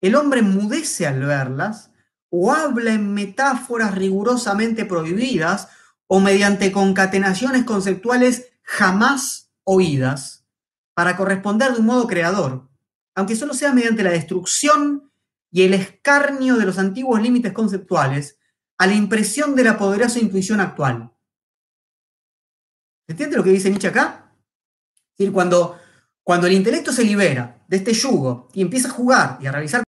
El hombre mudece al verlas o habla en metáforas rigurosamente prohibidas o mediante concatenaciones conceptuales jamás oídas para corresponder de un modo creador, aunque solo sea mediante la destrucción y el escarnio de los antiguos límites conceptuales a la impresión de la poderosa intuición actual. ¿Entiende lo que dice Nietzsche acá? Es decir, cuando, cuando el intelecto se libera de este yugo y empieza a jugar y a realizar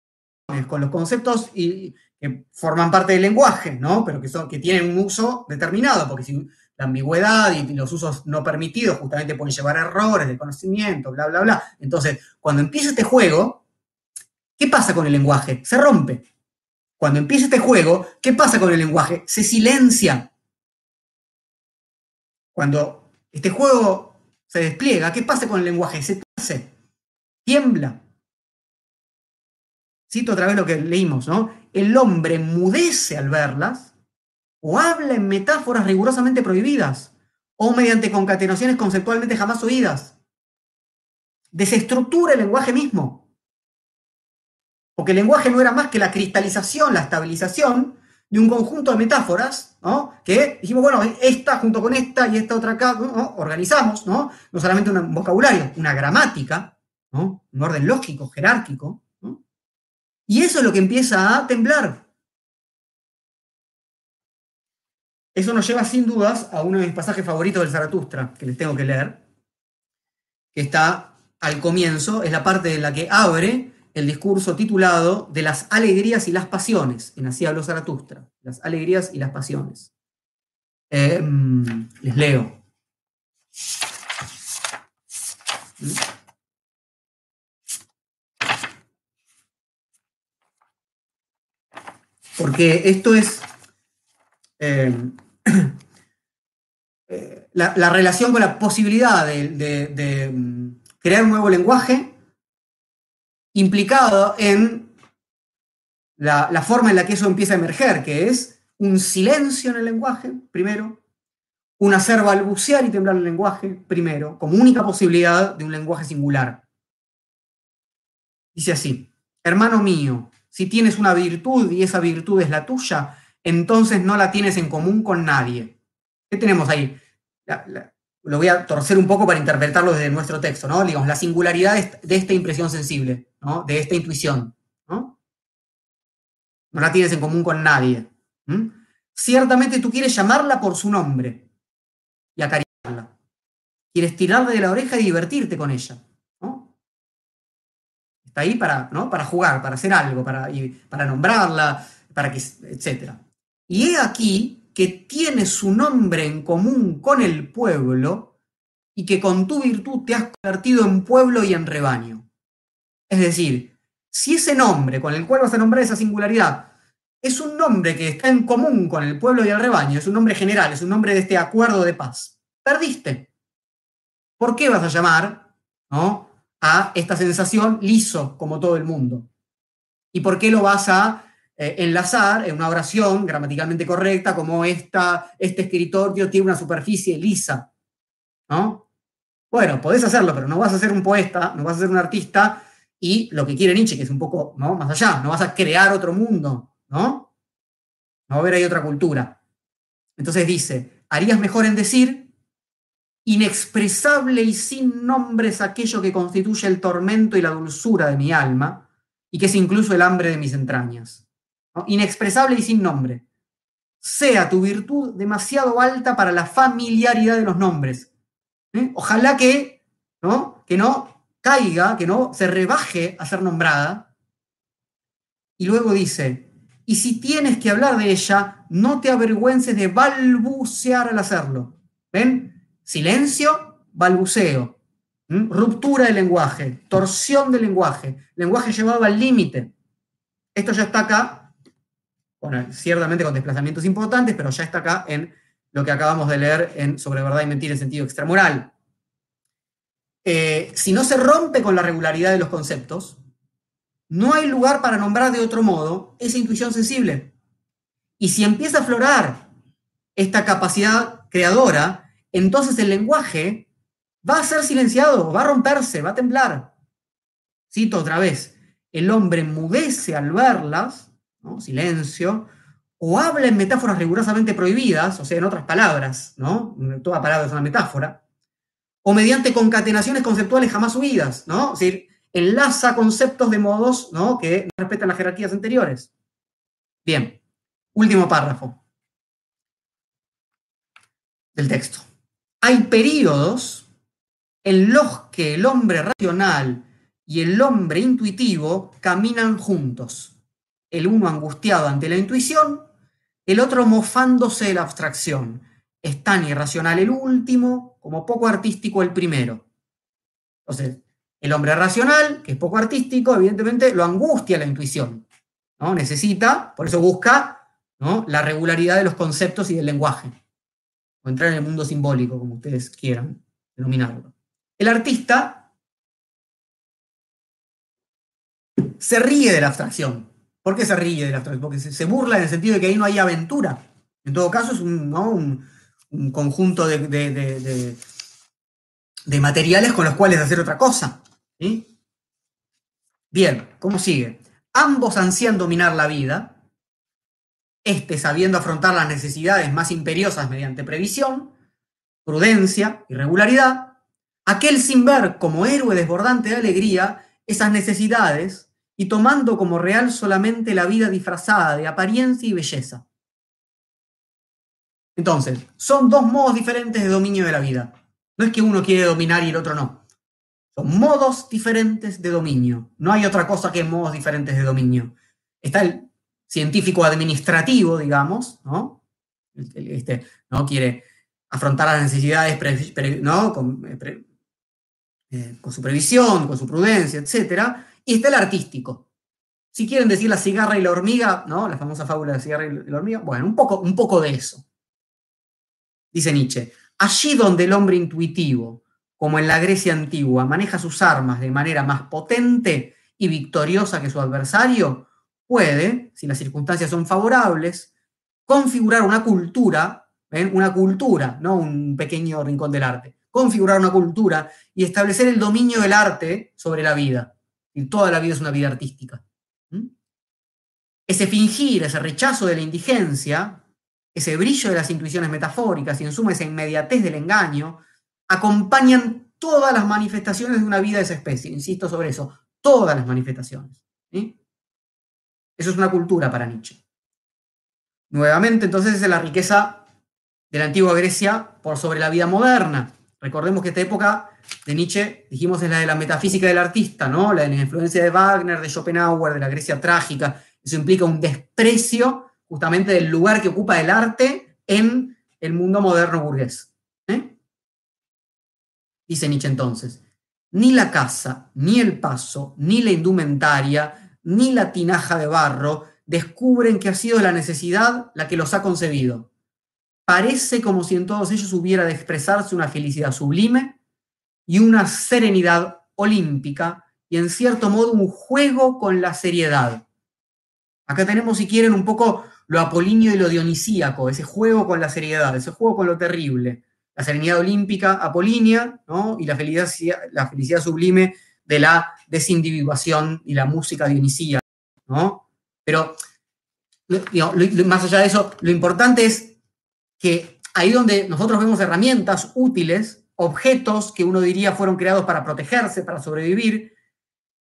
con los conceptos que forman parte del lenguaje, ¿no? Pero que, son, que tienen un uso determinado, porque si la ambigüedad y los usos no permitidos justamente pueden llevar a errores de conocimiento, bla, bla, bla. Entonces, cuando empieza este juego, ¿qué pasa con el lenguaje? Se rompe. Cuando empieza este juego, ¿qué pasa con el lenguaje? Se silencia. Cuando este juego se despliega, ¿qué pasa con el lenguaje? Se torce, tiembla. Cito otra vez lo que leímos, ¿no? El hombre mudece al verlas o habla en metáforas rigurosamente prohibidas o mediante concatenaciones conceptualmente jamás oídas. Desestructura el lenguaje mismo. Porque el lenguaje no era más que la cristalización, la estabilización de un conjunto de metáforas, ¿no? Que dijimos, bueno, esta junto con esta y esta otra acá, ¿no? organizamos, ¿no? No solamente un vocabulario, una gramática, ¿no? Un orden lógico, jerárquico, y eso es lo que empieza a temblar. Eso nos lleva sin dudas a uno de mis pasajes favoritos del Zaratustra, que les tengo que leer, que está al comienzo, es la parte en la que abre el discurso titulado De las alegrías y las pasiones, en así habló Zaratustra, las alegrías y las pasiones. Em, les leo. Porque esto es eh, eh, la, relación con la posibilidad de, mm, crear un nuevo lenguaje implicado en la, la, forma en la que eso empieza a emerger, que es un silencio en el lenguaje, primero, un hacer balbucear y temblar el lenguaje, primero, como única posibilidad de un lenguaje singular. Dice así, hermano mío, si tienes una virtud y esa virtud es la tuya, entonces no la tienes en común con nadie. ¿Qué tenemos ahí? Lo voy a torcer un poco para interpretarlo desde nuestro texto, ¿no? Digamos, la singularidad de esta impresión sensible, ¿no? De esta intuición, ¿no? No la tienes en común con nadie. Ciertamente tú quieres llamarla por su nombre y acariciarla. Quieres tirarla de la oreja y divertirte con ella. Está ahí para, ¿no? para jugar, para hacer algo, para, para nombrarla, para que, etc. Y he aquí que tiene su nombre en común con el pueblo y que con tu virtud te has convertido en pueblo y en rebaño. Es decir, si ese nombre con el cual vas a nombrar esa singularidad es un nombre que está en común con el pueblo y el rebaño, es un nombre general, es un nombre de este acuerdo de paz, perdiste. ¿Por qué vas a llamar ¿no? a esta sensación liso como todo el mundo. ¿Y por qué lo vas a eh, enlazar en una oración gramaticalmente correcta como esta, este escritorio tiene una superficie lisa? ¿No? Bueno, podés hacerlo, pero no vas a ser un poeta, no vas a ser un artista y lo que quiere Nietzsche, que es un poco ¿no? más allá, no vas a crear otro mundo, ¿no? No va a haber ahí otra cultura. Entonces dice, harías mejor en decir inexpresable y sin nombres aquello que constituye el tormento y la dulzura de mi alma, y que es incluso el hambre de mis entrañas. Inexpresable y sin nombre. Sea tu virtud demasiado alta para la familiaridad de los nombres. ¿eh? Ojalá que ¿no? que no caiga, que no se rebaje a ser nombrada. Y luego dice, y si tienes que hablar de ella, no te avergüences de balbucear al hacerlo. ¿Ven? Silencio, balbuceo, ruptura del lenguaje, torsión del lenguaje, lenguaje llevado al límite. Esto ya está acá, bueno, ciertamente con desplazamientos importantes, pero ya está acá en lo que acabamos de leer en Sobre verdad y mentira en sentido extramoral. Eh, si no se rompe con la regularidad de los conceptos, no hay lugar para nombrar de otro modo esa intuición sensible. Y si empieza a aflorar esta capacidad creadora, entonces el lenguaje va a ser silenciado, va a romperse, va a temblar. Cito otra vez, el hombre mudece al verlas, silencio, o habla en metáforas rigurosamente prohibidas, o sea, en otras palabras, ¿no? Toda palabra es una metáfora, o mediante concatenaciones conceptuales jamás subidas, ¿no? Es decir, enlaza conceptos de modos ¿no? que respetan las jerarquías anteriores. Bien, último párrafo del texto. Hay periodos en los que el hombre racional y el hombre intuitivo caminan juntos, el uno angustiado ante la intuición, el otro mofándose de la abstracción. Es tan irracional el último como poco artístico el primero. Entonces, el hombre racional, que es poco artístico, evidentemente lo angustia la intuición. ¿no? Necesita, por eso busca ¿no? la regularidad de los conceptos y del lenguaje. O entrar en el mundo simbólico, como ustedes quieran denominarlo. El artista se ríe de la abstracción. ¿Por qué se ríe de la abstracción? Porque se, burla en el sentido de que ahí no hay aventura. En todo caso, es un, conjunto de, de materiales con los cuales hacer otra cosa. Bien, ¿cómo sigue? Ambos ansían dominar la vida, este sabiendo afrontar las necesidades más imperiosas mediante previsión, prudencia y regularidad, aquel sin ver como héroe desbordante de alegría esas necesidades y tomando como real solamente la vida disfrazada de apariencia y belleza. Entonces, son dos modos diferentes de dominio de la vida. No es que uno quiere dominar y el otro no. Son modos diferentes de dominio. No hay otra cosa que modos diferentes de dominio. Está el científico administrativo, digamos, ¿no? Este, ¿no? Quiere afrontar las necesidades ¿no? Eh, eh, con, su previsión, con su prudencia, etc. Y está el artístico. Si quieren decir la cigarra y la hormiga, ¿no? La famosa fábula de la cigarra y la hormiga, bueno, un poco, un poco de eso. Dice Nietzsche, allí donde el hombre intuitivo como en la Grecia antigua, maneja sus armas de manera más potente y victoriosa que su adversario, puede, si las circunstancias son favorables, configurar una cultura, una cultura, no un pequeño rincón del arte, configurar una cultura y establecer el dominio del arte sobre la vida. Y toda la vida es una vida artística. Ese fingir, ese rechazo de la indigencia, ese brillo de las intuiciones metafóricas y en suma esa inmediatez del engaño, acompañan todas las manifestaciones de una vida de esa especie. Insisto sobre eso, todas las manifestaciones. Eso es una cultura para Nietzsche. Nuevamente, entonces, es la riqueza de la antigua Grecia por sobre la vida moderna. Recordemos que esta época de Nietzsche, dijimos, es la de la metafísica del artista, ¿no? La de la influencia de Wagner, de Schopenhauer, de la Grecia trágica. Eso implica un desprecio justamente del lugar que ocupa el arte en el mundo moderno burgués. Dice Nietzsche entonces, ni la casa, ni el paso, ni la indumentaria, ni la tinaja de barro descubren que ha sido la necesidad la que los ha concebido. Parece como si en todos ellos hubiera de expresarse una felicidad sublime y una serenidad olímpica y en cierto modo un juego con la seriedad. Acá tenemos, si quieren, un poco lo apolíneo y lo dionisíaco, ese juego con la seriedad, ese juego con lo terrible la serenidad olímpica apolínea ¿no? y la felicidad, la felicidad sublime de la desindividuación y la música dionisía. ¿no? Pero, más allá de eso, lo importante es que ahí donde nosotros vemos herramientas útiles, objetos que uno diría fueron creados para protegerse, para sobrevivir,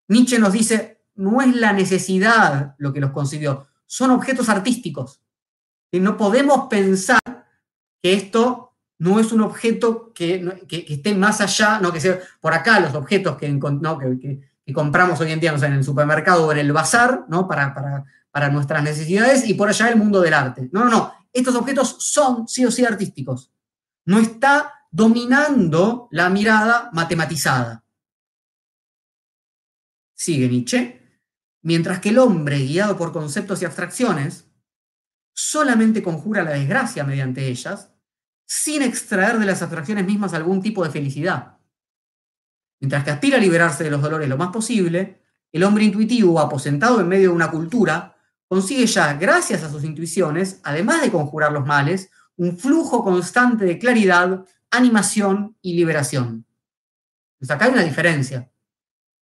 Nietzsche nos dice, no es la necesidad lo que los concibió, son objetos artísticos. Y no podemos pensar que esto no es un objeto que, esté más allá, no que sea por acá los objetos que, que, compramos hoy en día en el supermercado o en el bazar, ¿no? Para, para, nuestras necesidades, y por allá el mundo del arte. No, no, no. Estos objetos son sí o sí artísticos. No está dominando la mirada matematizada. Sigue Nietzsche. Mientras que el hombre, guiado por conceptos y abstracciones, solamente conjura la desgracia mediante ellas, sin extraer de las abstracciones mismas algún tipo de felicidad. Mientras que aspira a liberarse de los dolores lo más posible, el hombre intuitivo, aposentado en medio de una cultura, consigue ya, gracias a sus intuiciones, además de conjurar los males, un flujo constante de claridad, animación y liberación. Acá hay una diferencia.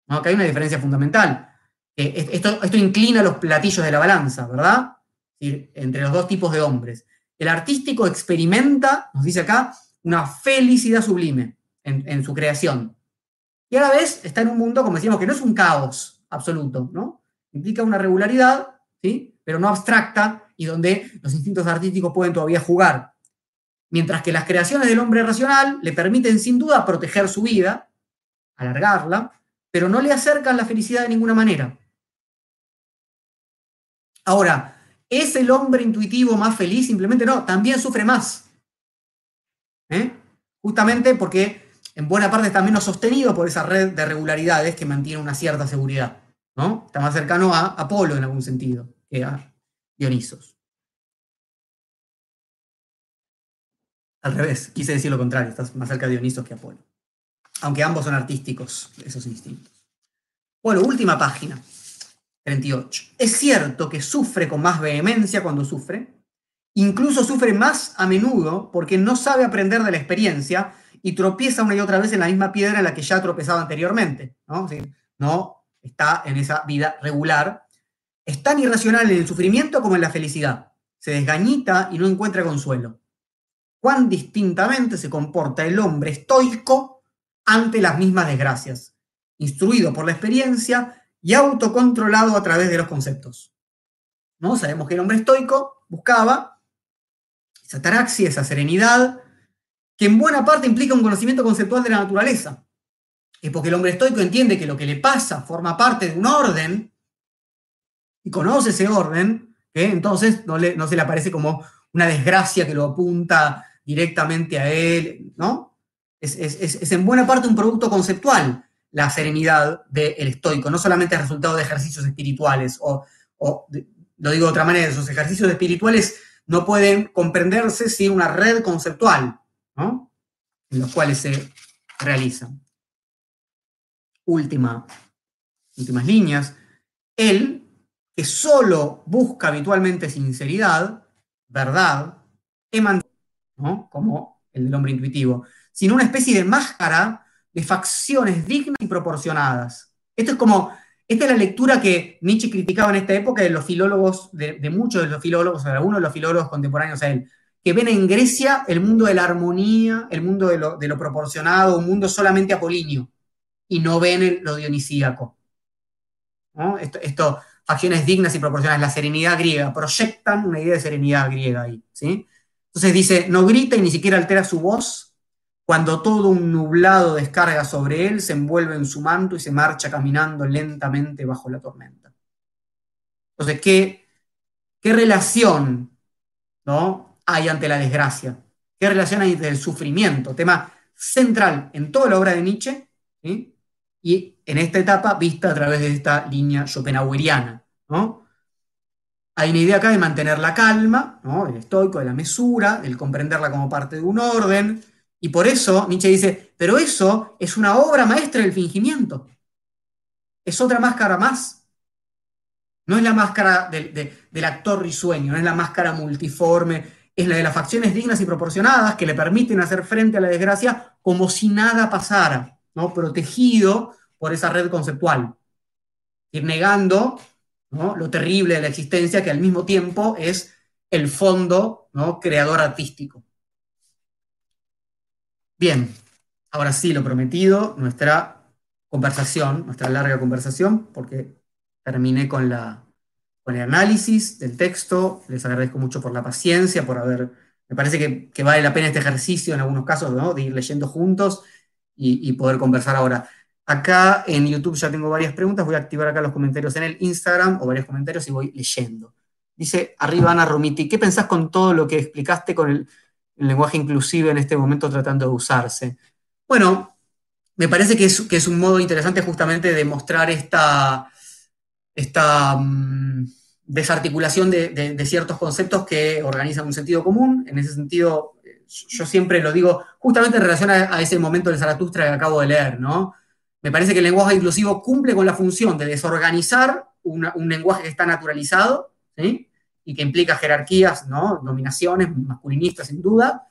Acá hay una diferencia fundamental. esto, esto inclina los platillos de la balanza, ¿verdad? entre los dos tipos de hombres. El artístico experimenta, nos dice acá, una felicidad sublime en, su creación. Y a la vez está en un mundo, como decíamos, que no es un caos absoluto, ¿no? Implica una regularidad, ¿sí? Pero no abstracta y donde los instintos artísticos pueden todavía jugar. Mientras que las creaciones del hombre racional le permiten sin duda proteger su vida, alargarla, pero no le acercan la felicidad de ninguna manera. Ahora, ¿Es el hombre intuitivo más feliz? Simplemente no, también sufre más. ¿Eh? Justamente porque en buena parte está menos sostenido por esa red de regularidades que mantiene una cierta seguridad. ¿No? Está más cercano a Apolo en algún sentido que a Dionisos. Al revés, quise decir lo contrario, estás más cerca de Dionisos que Apolo. Aunque ambos son artísticos, esos instintos. Bueno, última página. 38. Es cierto que sufre con más vehemencia cuando sufre, incluso sufre más a menudo porque no sabe aprender de la experiencia y tropieza una y otra vez en la misma piedra en la que ya ha tropezado anteriormente. ¿no? no está en esa vida regular. Es tan irracional en el sufrimiento como en la felicidad. Se desgañita y no encuentra consuelo. Cuán distintamente se comporta el hombre estoico ante las mismas desgracias. Instruido por la experiencia, y autocontrolado a través de los conceptos. ¿No? Sabemos que el hombre estoico buscaba esa taraxia, esa serenidad, que en buena parte implica un conocimiento conceptual de la naturaleza. Es porque el hombre estoico entiende que lo que le pasa forma parte de un orden y conoce ese orden, que entonces no, se le aparece como una desgracia que lo apunta directamente a él, ¿no? Es, es en buena parte un producto conceptual la serenidad del estoico, no solamente el resultado de ejercicios espirituales, o, lo digo de otra manera, esos ejercicios espirituales no pueden comprenderse sin una red conceptual, ¿no? en los cuales se realizan. Última, últimas líneas. Él, que solo busca habitualmente sinceridad, verdad, como el del hombre intuitivo, sino una especie de máscara de facciones dignas y proporcionadas. Esto es como, esta es la lectura que Nietzsche criticaba en esta época de los filólogos, de, muchos de los filólogos, o algunos de los filólogos contemporáneos a él, que ven en Grecia el mundo de la armonía, el mundo de lo, proporcionado, un mundo solamente apolíneo, y no ven lo dionisíaco. Esto, facciones dignas y proporcionadas, la serenidad griega, proyectan una idea de serenidad griega ahí. ¿sí? Entonces dice, no grita y ni siquiera altera su voz, cuando todo un nublado descarga sobre él, se envuelve en su manto y se marcha caminando lentamente bajo la tormenta. Entonces, ¿qué, qué relación ¿no? hay ante la desgracia? ¿Qué relación hay entre el sufrimiento? Tema central en toda la obra de Nietzsche y en esta etapa vista a través de esta línea schopenhaueriana. Hay una idea acá de mantener la calma, ¿no? el estoico, de la mesura, el comprenderla como parte de un orden, y por eso Nietzsche dice, pero eso es una obra maestra del fingimiento. Es otra máscara más. No es la máscara del, actor risueño, no es la máscara multiforme, es la de las facciones dignas y proporcionadas que le permiten hacer frente a la desgracia como si nada pasara, ¿no? protegido por esa red conceptual. Ir negando lo terrible de la existencia que al mismo tiempo es el fondo ¿no? creador artístico. Bien, ahora sí, lo prometido, nuestra conversación, nuestra larga conversación, porque terminé con, la, con el análisis del texto. Les agradezco mucho por la paciencia, por haber... Me parece que, vale la pena este ejercicio en algunos casos, ¿no? De ir leyendo juntos y, poder conversar ahora. Acá en YouTube ya tengo varias preguntas, voy a activar acá los comentarios en el Instagram o varios comentarios y voy leyendo. Dice arriba Ana Romiti, ¿qué pensás con todo lo que explicaste con el lenguaje inclusive en este momento tratando de usarse. Bueno, me parece que es, un modo interesante justamente de mostrar esta, esta mm, desarticulación de, ciertos conceptos que organizan un sentido común. En ese sentido, yo siempre lo digo justamente en relación a, ese momento de Zaratustra que acabo de leer, ¿no? Me parece que el lenguaje inclusivo cumple con la función de desorganizar un lenguaje que está naturalizado, y que implica jerarquías, ¿no? dominaciones masculinistas sin duda,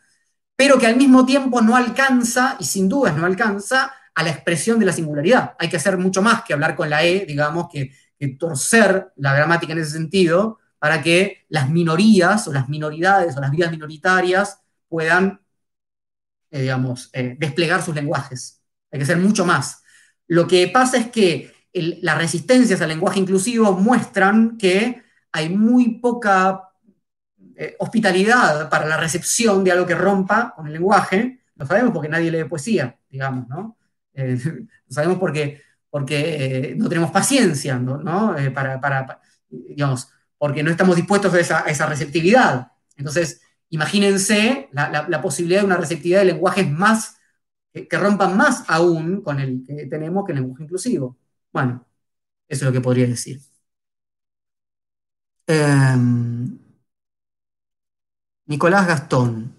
pero que al mismo tiempo no alcanza, y sin dudas no alcanza, a la expresión de la singularidad. Hay que hacer mucho más que hablar con la E, digamos, que, torcer la gramática en ese sentido, para que las minorías o las minoridades o las vidas minoritarias puedan, eh, digamos, eh, desplegar sus lenguajes. Hay que hacer mucho más. Lo que pasa es que las resistencias al lenguaje inclusivo muestran que hay muy poca eh, hospitalidad para la recepción de algo que rompa con el lenguaje. Lo sabemos porque nadie lee poesía, digamos, ¿no? Lo sabemos porque, porque no tenemos paciencia, ¿no? Para, digamos, porque no estamos dispuestos a esa, receptividad. Entonces, imagínense la, posibilidad de una receptividad de lenguajes más, que, que rompan más aún con el que tenemos que el lenguaje inclusivo. Bueno, eso es lo que podría decir. Em, Nicolás Gastón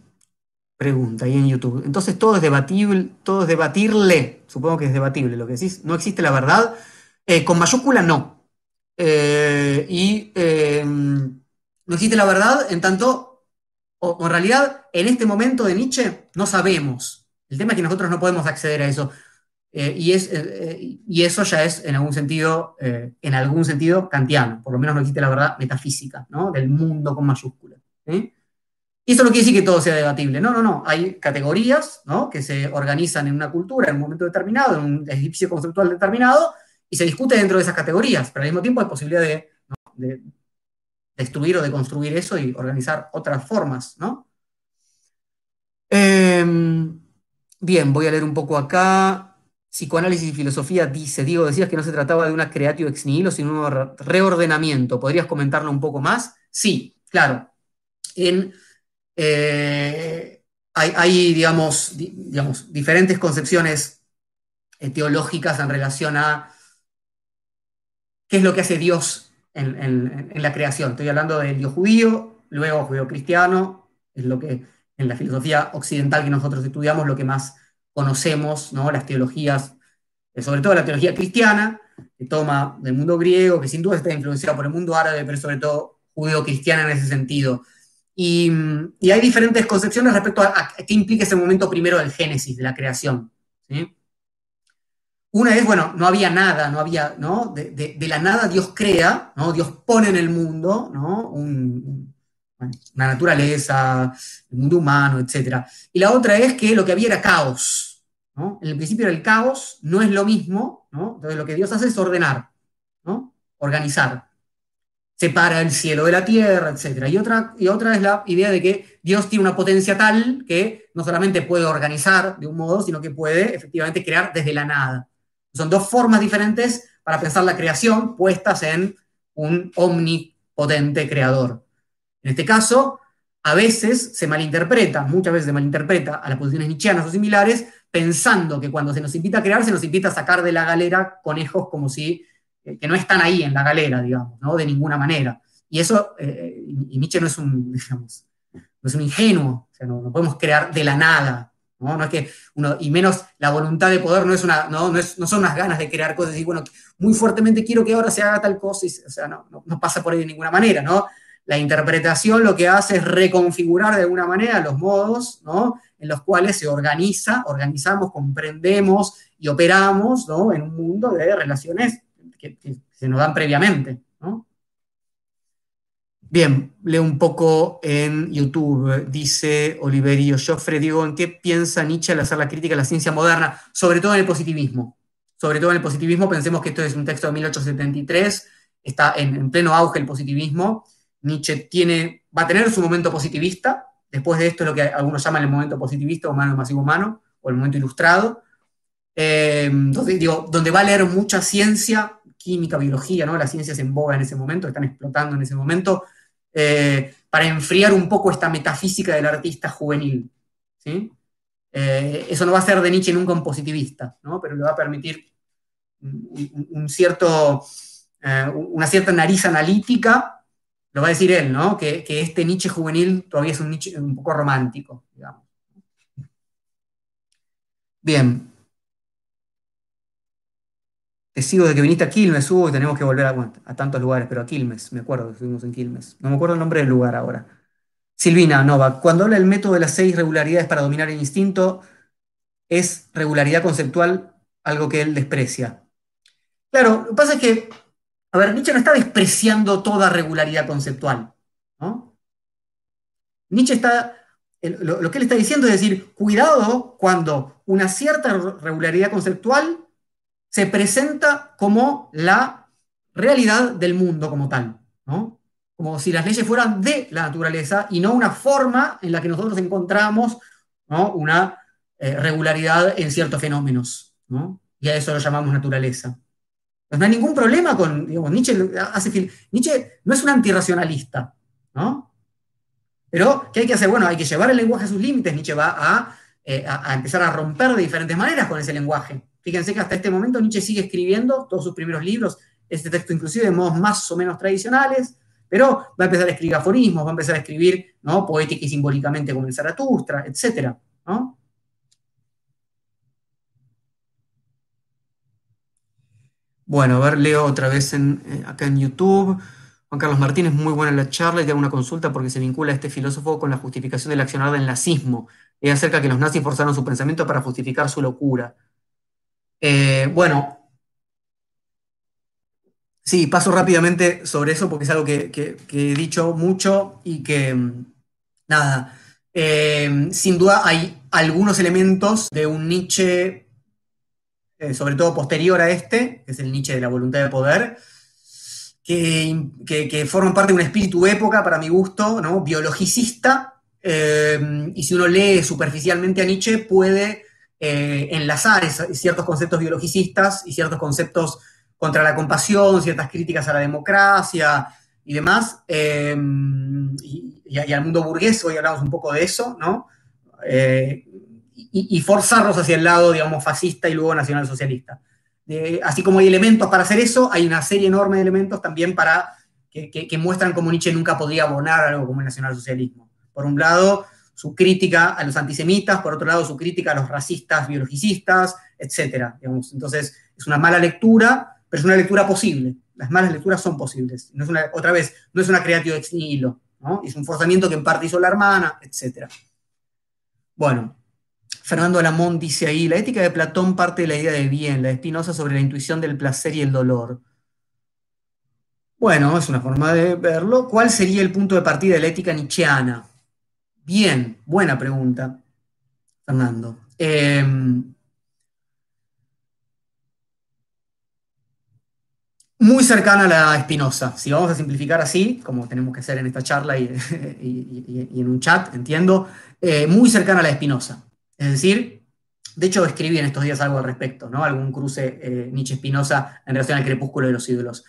pregunta ahí en YouTube. Entonces todo es debatible, todo es debatirle, supongo que es debatible lo que decís. No existe la verdad. Eh, con mayúscula no. Eh, y em, no existe la verdad en tanto, o, en realidad, en este momento de Nietzsche no sabemos. El tema es que nosotros no podemos acceder a eso. Eh, y, es, y, eso ya es en algún sentido, en algún sentido kantiano, por lo menos no existe la verdad metafísica, ¿no? Del mundo con mayúscula. Y esto no quiere decir que todo sea debatible. No, no, no. Hay categorías que se organizan en una cultura en un momento determinado, en un edificio conceptual determinado, y se discute dentro de esas categorías, pero al mismo tiempo hay posibilidad de, destruir o de construir eso y organizar otras formas. ¿no? Em, bien, voy a leer un poco acá. Psicoanálisis y filosofía dice, Diego, decías que no se trataba de una creatio ex nihilo, sino un reordenamiento. ¿Podrías comentarlo un poco más? Sí, claro. En eh, hay, digamos, digamos, diferentes concepciones eh, teológicas en relación a qué es lo que hace Dios en, la creación. Estoy hablando del Dios judío, luego judío-cristiano, es lo que en la filosofía occidental que nosotros estudiamos, lo que más conocemos, ¿no? las teologías, eh, sobre todo la teología cristiana, que toma del mundo griego, que sin duda está influenciado por el mundo árabe, pero sobre todo judío-cristiana en ese sentido. Y, hay diferentes concepciones respecto a, qué implica ese momento primero del génesis, de la creación. Una es, bueno, no había nada, no había, ¿no? De, la nada Dios crea, ¿no? Dios pone en el mundo, ¿no? una naturaleza, el mundo humano, etc. Y la otra es que lo que había era caos, ¿no? En el principio era el caos, no es lo mismo, ¿no? Entonces lo que Dios hace es ordenar, ¿no? Organizar separa el cielo de la tierra, etc. Y otra, y otra es la idea de que Dios tiene una potencia tal que no solamente puede organizar de un modo, sino que puede efectivamente crear desde la nada. Son dos formas diferentes para pensar la creación puestas en un omnipotente creador. En este caso, a veces se malinterpreta, muchas veces se malinterpreta a las posiciones nietzscheanas o similares, pensando que cuando se nos invita a crear, se nos invita a sacar de la galera conejos como si que no están ahí en la galera, digamos, ¿no? De ninguna manera. Y eso, eh, y Nietzsche no es un, digamos, no es un ingenuo, o sea, no, podemos crear de la nada, ¿no? No es que uno, y menos la voluntad de poder no es una, no, no, es, no son unas ganas de crear cosas y bueno, muy fuertemente quiero que ahora se haga tal cosa, o sea, no, no, pasa por ahí de ninguna manera, ¿no? La interpretación lo que hace es reconfigurar de alguna manera los modos, ¿no? En los cuales se organiza, organizamos, comprendemos y operamos, ¿no? En un mundo de relaciones que, se nos dan previamente. Bien, leo un poco en YouTube. Dice Oliverio Joffre, digo, ¿en qué piensa Nietzsche al hacer la crítica a la ciencia moderna? Sobre todo en el positivismo. Sobre todo en el positivismo, pensemos que esto es un texto de 1873, está en, pleno auge el positivismo. Nietzsche tiene, va a tener su momento positivista, después de esto es lo que algunos llaman el momento positivista humano masivo humano, o el momento ilustrado, eh, digo, donde va a leer mucha ciencia, química, biología, ¿no? Las ciencias en boga en ese momento, están explotando en ese momento, eh, para enfriar un poco esta metafísica del artista juvenil. Eh, eso no va a ser de Nietzsche nunca un positivista, ¿no? pero le va a permitir un, cierto, eh, una cierta nariz analítica, lo va a decir él, ¿no? que, este Nietzsche juvenil todavía es un Nietzsche un poco romántico. Digamos. Bien, te de que viniste a Quilmes, subo y tenemos que volver a, tantos lugares, pero a Quilmes, me acuerdo que estuvimos en Quilmes. No me acuerdo el nombre del lugar ahora. Silvina Nova, cuando habla del método de las seis regularidades para dominar el instinto, es regularidad conceptual algo que él desprecia. Claro, lo que pasa es que, a ver, Nietzsche no está despreciando toda regularidad conceptual. ¿no? Nietzsche está, lo que él está diciendo es decir, cuidado cuando una cierta regularidad conceptual se presenta como la realidad del mundo como tal, ¿no? Como si las leyes fueran de la naturaleza y no una forma en la que nosotros encontramos ¿no? una eh, regularidad en ciertos fenómenos, ¿no? Y a eso lo llamamos naturaleza. Pues no hay ningún problema con, digamos, Nietzsche, hace, Nietzsche no es un antirracionalista, ¿no? Pero, ¿qué hay que hacer? Bueno, hay que llevar el lenguaje a sus límites. Nietzsche va eh, a, a empezar a romper de diferentes maneras con ese lenguaje. Fíjense que hasta este momento Nietzsche sigue escribiendo todos sus primeros libros, este texto inclusive de modos más o menos tradicionales, pero va a empezar a escribir aforismos, va a empezar a escribir ¿no? poética y simbólicamente como el Zaratustra, etc. ¿no? Bueno, a ver, leo otra vez eh, acá en YouTube. Juan Carlos Martínez, muy buena la charla y te hago una consulta porque se vincula a este filósofo con la justificación del accionar del nazismo. Es acerca que los nazis forzaron su pensamiento para justificar su locura. Eh, bueno, sí, paso rápidamente sobre eso porque es algo que, he dicho mucho y que, mm, nada, eh, sin duda hay algunos elementos de un Nietzsche, eh, sobre todo posterior a este, que es el Nietzsche de la voluntad de poder, que, forman parte de un espíritu época, para mi gusto, ¿no? biologicista, y si uno lee superficialmente a Nietzsche puede eh, enlazar ciertos conceptos biologicistas y ciertos conceptos contra la compasión, ciertas críticas a la democracia y demás, eh, y, al mundo burgués, hoy hablamos un poco de eso, ¿no? Eh, y, forzarlos hacia el lado, digamos, fascista y luego nacionalsocialista. así como hay elementos para hacer eso, hay una serie enorme de elementos también para que, muestran cómo Nietzsche nunca podría abonar algo como el nacionalsocialismo. Por un lado, su crítica a los antisemitas, por otro lado su crítica a los racistas, biologicistas, etc. Entonces, es una mala lectura, pero es una lectura posible. Las malas lecturas son posibles. No es una, otra vez, no es una creativa ex nihilo, ¿no? es un forzamiento que en parte hizo la hermana, etc. Bueno, Fernando Alamón dice ahí, la ética de Platón parte de la idea de bien, la de Spinoza sobre la intuición del placer y el dolor. Bueno, es una forma de verlo. ¿Cuál sería el punto de partida de la ética nietzscheana? Bien, buena pregunta, Fernando. Em, muy cercana a la Espinosa. Si vamos a simplificar así, como tenemos que hacer en esta charla y, en un chat, entiendo, eh, muy cercana a la Espinosa. Es decir, de hecho escribí en estos días algo al respecto, ¿no? Algún cruce eh, Nietzsche-Espinosa en relación al crepúsculo de los ídolos.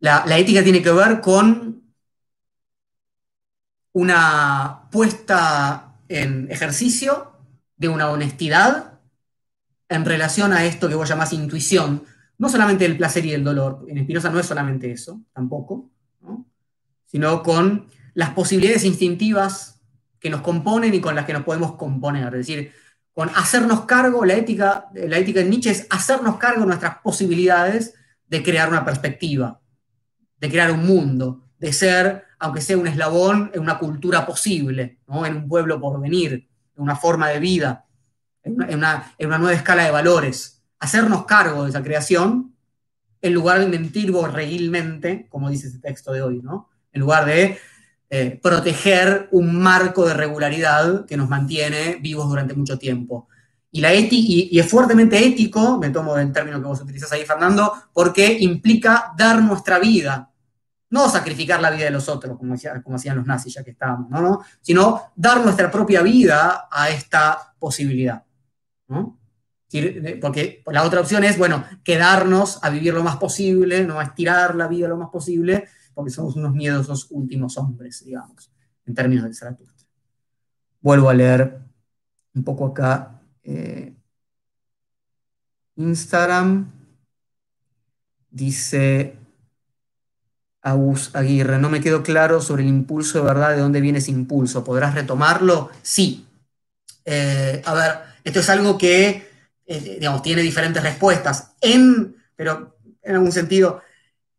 la, ética tiene que ver con una puesta en ejercicio de una honestidad en relación a esto que vos llamás intuición, no solamente el placer y el dolor, en Espinosa no es solamente eso, tampoco, sino con las posibilidades instintivas que nos componen y con las que nos podemos componer, es decir, con hacernos cargo, la ética, la ética de Nietzsche es hacernos cargo de nuestras posibilidades de crear una perspectiva, de crear un mundo, de ser aunque sea un eslabón, en una cultura posible, en un pueblo por venir, en una forma de vida, en una, nueva escala de valores. Hacernos cargo de esa creación en lugar de mentir borreguilmente, como dice ese texto de hoy, ¿no? en lugar de eh, proteger un marco de regularidad que nos mantiene vivos durante mucho tiempo. Y, la y, y, es fuertemente ético, me tomo del término que vos utilizas ahí, Fernando, porque implica dar nuestra vida no sacrificar la vida de los otros, como, hacían los nazis ya que estábamos, ¿no? sino dar nuestra propia vida a esta posibilidad. Porque la otra opción es, bueno, quedarnos a vivir lo más posible, no a estirar la vida lo más posible, porque somos unos miedosos últimos hombres, digamos, en términos de Zaratustra. Vuelvo a leer un poco acá. Eh, Instagram dice Aguirre, no me quedó claro sobre el impulso de verdad, de dónde viene ese impulso. ¿Podrás retomarlo? Sí. Eh, a ver, esto es algo que, eh, digamos, tiene diferentes respuestas. En, pero en algún sentido,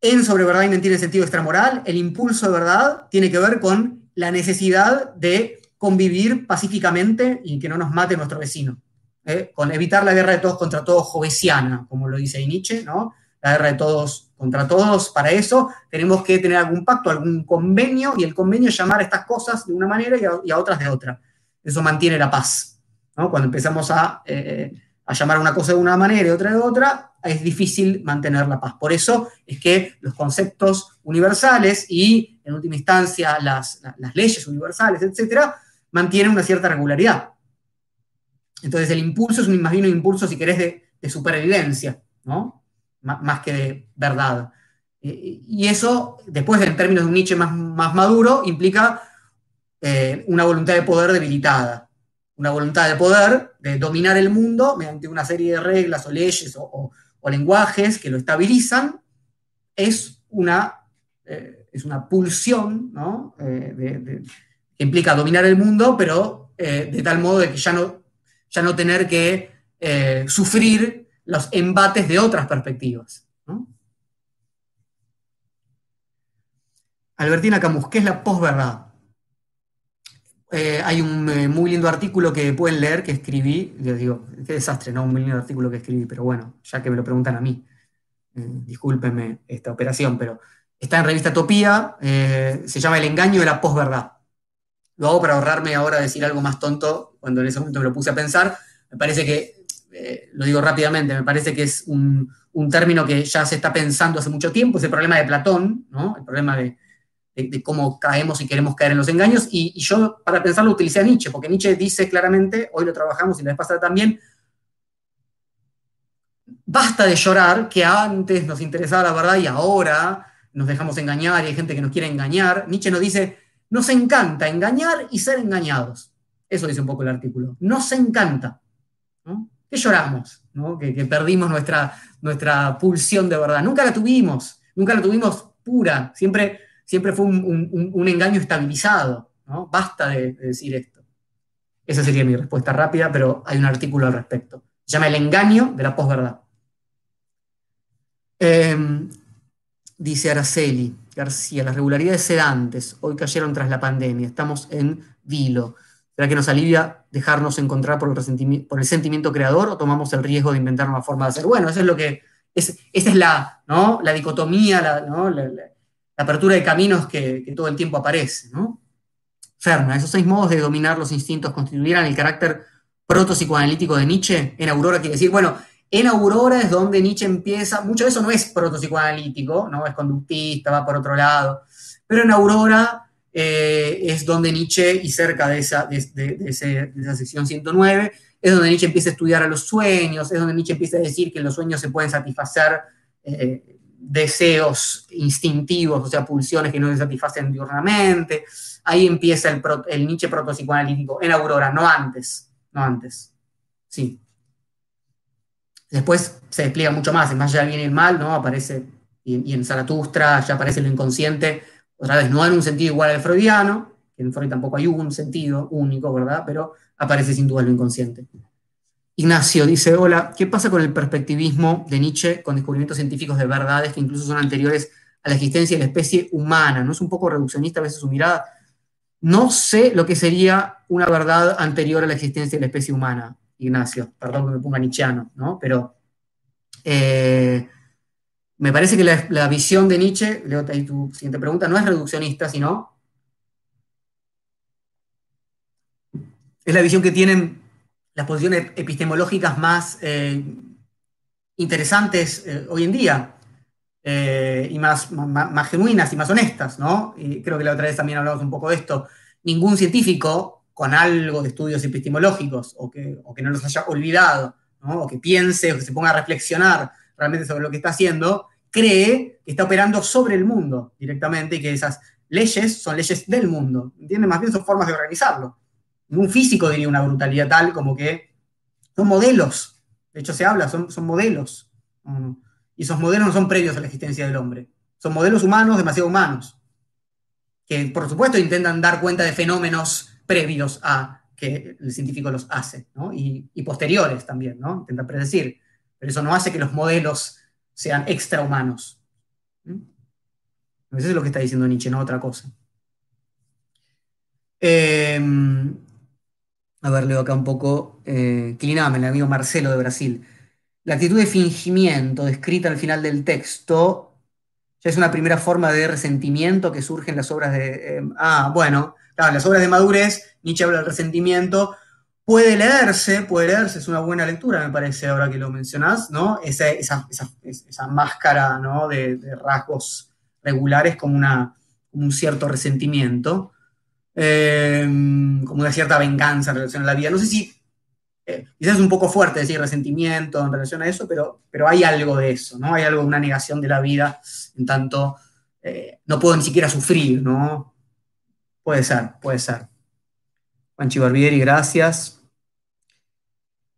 en sobre verdad y mentira en sentido extramoral, el impulso de verdad tiene que ver con la necesidad de convivir pacíficamente y que no nos mate nuestro vecino. ¿eh? Con evitar la guerra de todos contra todos jovesiana, como lo dice Nietzsche, ¿no? La guerra de todos contra todos, para eso tenemos que tener algún pacto, algún convenio, y el convenio es llamar a estas cosas de una manera y a, otras de otra. Eso mantiene la paz. Cuando empezamos a, eh, llamar a una cosa de una manera y otra de otra, es difícil mantener la paz. Por eso es que los conceptos universales y, en última instancia, las, leyes universales, etcétera, mantienen una cierta regularidad. Entonces, el impulso es un, más un impulso, si querés, de, supervivencia, ¿no? Más que verdad. Eh, y eso, después en términos de un Nietzsche más, más maduro, implica eh, una voluntad de poder debilitada, una voluntad de poder de dominar el mundo mediante una serie de reglas o leyes o, lenguajes que lo estabilizan, es una, eh, es una pulsión ¿no? que implica dominar el mundo, pero de tal modo de que ya no, ya no tener que sufrir los embates de otras perspectivas. Albertina Camus, ¿qué es la posverdad? Eh, hay un eh, muy lindo artículo que pueden leer que escribí, les digo, qué desastre, ¿no? Un muy lindo artículo que escribí, pero bueno, ya que me lo preguntan a mí, eh, discúlpenme esta operación, pero está en revista Topía, se llama El engaño de la posverdad. Lo hago para ahorrarme ahora decir algo más tonto, cuando en ese momento me lo puse a pensar. Me parece que eh, lo digo rápidamente, me parece que es un, término que ya se está pensando hace mucho tiempo, es el problema de Platón, el problema de, cómo caemos y queremos caer en los engaños, y, yo para pensarlo utilicé a Nietzsche, porque Nietzsche dice claramente, hoy lo trabajamos y la vez pasada también, basta de llorar, que antes nos interesaba la verdad y ahora nos dejamos engañar y hay gente que nos quiere engañar. Nietzsche nos dice, nos encanta engañar y ser engañados. Eso dice un poco el artículo. Nos encanta. ¿no? Que lloramos, que, perdimos nuestra, nuestra pulsión de verdad. Nunca la tuvimos, nunca la tuvimos pura, siempre, siempre fue un, engaño estabilizado. ¿no? Basta de, decir esto. Esa sería mi respuesta rápida, pero hay un artículo al respecto. Se llama El engaño de la posverdad. Em, dice Araceli García, las regularidades sedantes hoy cayeron tras la pandemia, estamos en vilo. ¿Será que nos alivia dejarnos encontrar por el, sentimiento creador o tomamos el riesgo de inventar una forma de hacer? Bueno, es lo que, esa es la, la dicotomía, la, apertura de caminos que, todo el tiempo aparece. ¿no? Ferna, esos seis modos de dominar los instintos constituyeran el carácter proto-psicoanalítico de Nietzsche. En Aurora quiere decir, bueno, en Aurora es donde Nietzsche empieza, mucho de eso no es proto-psicoanalítico, ¿no? es conductista, va por otro lado, pero en Aurora eh, es donde Nietzsche, y cerca de esa, de, sección 109, es donde Nietzsche empieza a estudiar a los sueños, es donde Nietzsche empieza a decir que en los sueños se pueden satisfacer eh, deseos instintivos, o sea, pulsiones que no se satisfacen diurnamente. Ahí empieza el, el Nietzsche protopsicoanalítico, en Aurora, no antes, no antes. Sí. Después se despliega mucho más, en más allá viene el mal, ¿no? Aparece, y, y en Zaratustra ya aparece lo inconsciente, otra vez no en un sentido igual al freudiano, que en Freud tampoco hay un sentido único, ¿verdad? Pero aparece sin duda lo inconsciente. Ignacio dice, hola, ¿qué pasa con el perspectivismo de Nietzsche con descubrimientos científicos de verdades que incluso son anteriores a la existencia de la especie humana? ¿No es un poco reduccionista a veces su mirada? No sé lo que sería una verdad anterior a la existencia de la especie humana, Ignacio. Perdón que me ponga nietzscheano, ¿no? Pero eh, me parece que la, visión de Nietzsche, leo ahí tu siguiente pregunta, no es reduccionista, sino es la visión que tienen las posiciones epistemológicas más eh, interesantes eh, hoy en día eh, y más, genuinas y más honestas, ¿no? Y creo que la otra vez también hablamos un poco de esto. Ningún científico con algo de estudios epistemológicos o que, no los haya olvidado, o que piense o que se ponga a reflexionar realmente sobre lo que está haciendo, cree que está operando sobre el mundo directamente y que esas leyes son leyes del mundo. ¿Entiendes? Más bien son formas de organizarlo. Un físico diría una brutalidad tal como que son modelos. De hecho, se habla, son, son modelos. Y esos modelos no son previos a la existencia del hombre. Son modelos humanos, demasiado humanos. Que, por supuesto, intentan dar cuenta de fenómenos previos a que el científico los hace, y, y posteriores también, ¿no? Intenta predecir pero eso no hace que los modelos sean extrahumanos. ¿Mm? Eso es lo que está diciendo Nietzsche, no otra cosa. Em, a ver, leo acá un poco. Eh, el amigo Marcelo de Brasil. La actitud de fingimiento descrita al final del texto ya es una primera forma de resentimiento que surge en las obras de... Em, ah, bueno, claro, en las obras de madurez, Nietzsche habla del resentimiento. Puede leerse, puede leerse, es una buena lectura, me parece, ahora que lo mencionás, ¿no? Esa, máscara, ¿no? De, rasgos regulares como, una, un cierto resentimiento. Em, como una cierta venganza en relación a la vida. No sé si, eh, quizás es un poco fuerte decir resentimiento en relación a eso, pero, pero hay algo de eso, ¿no? Hay algo de una negación de la vida, en tanto eh, no puedo ni siquiera sufrir, ¿no? Puede ser, puede ser. Juanchi Barbieri, gracias.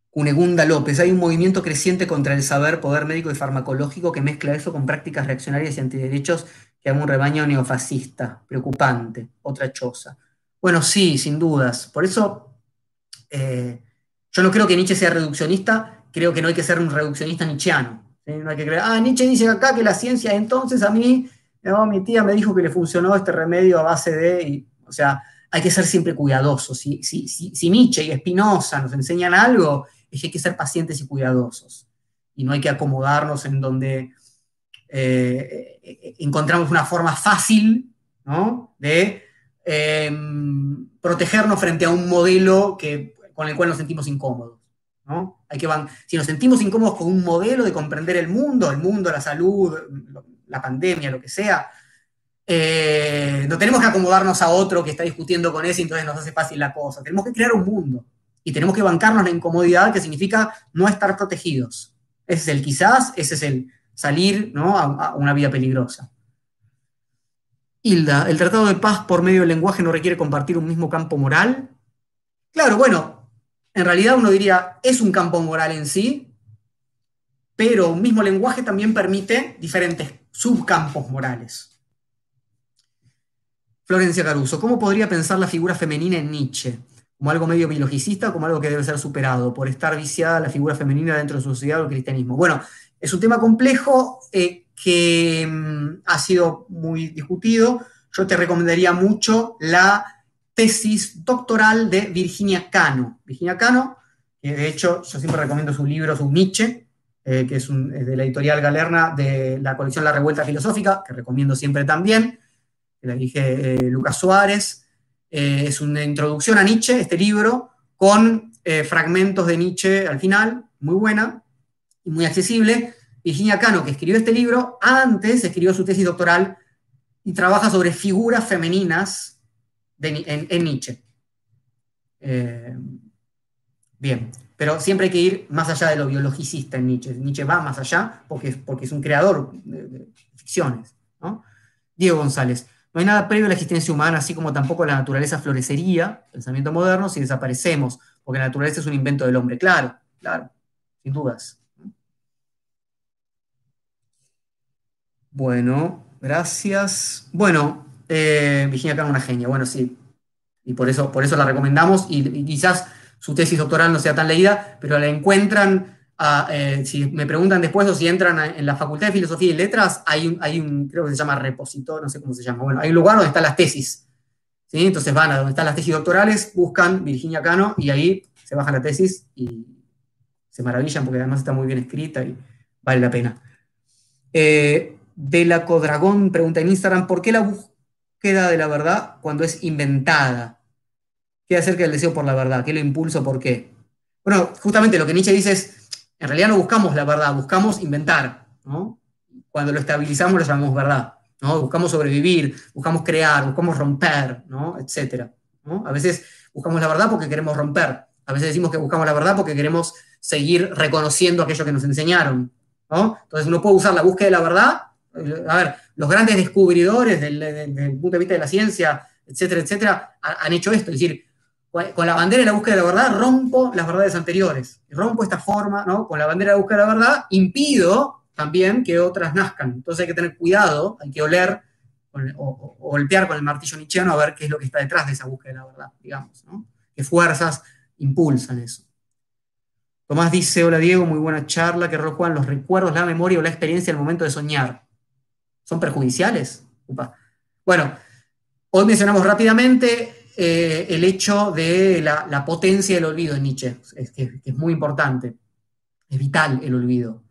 Cunegunda López, hay un movimiento creciente contra el saber, poder médico y farmacológico que mezcla eso con prácticas reaccionarias y antiderechos que haga un rebaño neofascista. Preocupante, otra choza. Bueno, sí, sin dudas. Por eso eh, yo no creo que Nietzsche sea reduccionista, creo que no hay que ser un reduccionista nietzscheano. No hay que creer, ah, Nietzsche dice acá que la ciencia, entonces a mí, mi tía me dijo que le funcionó este remedio a base de, o sea, hay que ser siempre cuidadosos. Si, si, Nietzsche y Spinoza nos enseñan algo, es que hay que ser pacientes y cuidadosos. Y no hay que acomodarnos en donde eh, eh, encontramos una forma fácil ¿no? de Em, protegernos frente a un modelo que, con el cual nos sentimos incómodos. ¿no? Hay que si nos sentimos incómodos con un modelo de comprender el mundo, el mundo, la salud, la pandemia, lo que sea, eh, no tenemos que acomodarnos a otro que está discutiendo con ese entonces nos hace fácil la cosa. Tenemos que crear un mundo y tenemos que bancarnos la incomodidad que significa no estar protegidos. Ese es el quizás, ese es el salir ¿no? a una vida peligrosa. Hilda, ¿el tratado de paz por medio del lenguaje no requiere compartir un mismo campo moral? Claro, bueno, en realidad uno diría, es un campo moral en sí, pero un mismo lenguaje también permite diferentes subcampos morales. Florencia Caruso, ¿cómo podría pensar la figura femenina en Nietzsche? ¿Como algo medio biologicista como algo que debe ser superado por estar viciada la figura femenina dentro de su sociedad o el cristianismo? Bueno, es un tema complejo. Eh, que mm, ha sido muy discutido. Yo te recomendaría mucho la tesis doctoral de Virginia Cano. Virginia Cano, que de hecho yo siempre recomiendo su libro, su Nietzsche, eh, que es, de la editorial Galerna de la colección La Revuelta Filosófica, que recomiendo siempre también, que la dije eh, Lucas Suárez. Eh, es una introducción a Nietzsche, este libro, con fragmentos de Nietzsche al final, muy buena y muy accesible. Virginia Cano, que escribió este libro, antes escribió su tesis doctoral y trabaja sobre figuras femeninas en, Nietzsche. Eh, bien, pero siempre hay que ir más allá de lo biologicista en Nietzsche. Nietzsche va más allá porque, porque es un creador de, ficciones. Diego González. No hay nada previo a la existencia humana, así como tampoco la naturaleza florecería, pensamiento moderno, si desaparecemos, porque la naturaleza es un invento del hombre. Claro, claro, sin dudas. Bueno, gracias. Bueno, eh, Virginia Cano una genia, bueno, sí. Y por eso, por eso la recomendamos y, quizás su tesis doctoral no sea tan leída, pero la encuentran, eh, si me preguntan después o si entran en la Facultad de Filosofía y Letras, hay un, hay un, creo que se llama repositorio, no sé cómo se llama, bueno, hay un lugar donde están las tesis. ¿sí? Entonces van a donde están las tesis doctorales, buscan Virginia Cano y ahí se baja la tesis y se maravillan porque además está muy bien escrita y vale la pena. Eh, Codragón pregunta en Instagram, ¿por qué la búsqueda de la verdad cuando es inventada? ¿Qué acerca del deseo por la verdad? ¿Qué lo impulsa? ¿Por qué? Bueno, justamente lo que Nietzsche dice es, en realidad no buscamos la verdad, buscamos inventar, ¿no? Cuando lo estabilizamos lo llamamos verdad, ¿no? Buscamos sobrevivir, buscamos crear, buscamos romper, ¿no? Etcétera, A veces buscamos la verdad porque queremos romper, a veces decimos que buscamos la verdad porque queremos seguir reconociendo aquello que nos enseñaron, ¿no? Entonces uno puede usar la búsqueda de la verdad a ver, los grandes descubridores del, punto de vista de la ciencia, etcétera, etcétera, han hecho esto. Es decir, con la bandera de la búsqueda de la verdad rompo las verdades anteriores. Rompo esta forma, ¿no? Con la bandera de la búsqueda de la verdad impido también que otras nazcan. Entonces hay que tener cuidado, hay que oler o, golpear con el martillo nietzscheano a ver qué es lo que está detrás de esa búsqueda de la verdad, digamos, ¿no? ¿Qué fuerzas impulsan eso? Tomás dice, hola Diego, muy buena charla, que rol los recuerdos, la memoria o la experiencia en el momento de soñar. ¿Son perjudiciales? Bueno, hoy mencionamos rápidamente eh, el hecho de la, potencia del olvido en Nietzsche, es, que, es muy importante, es vital el olvido.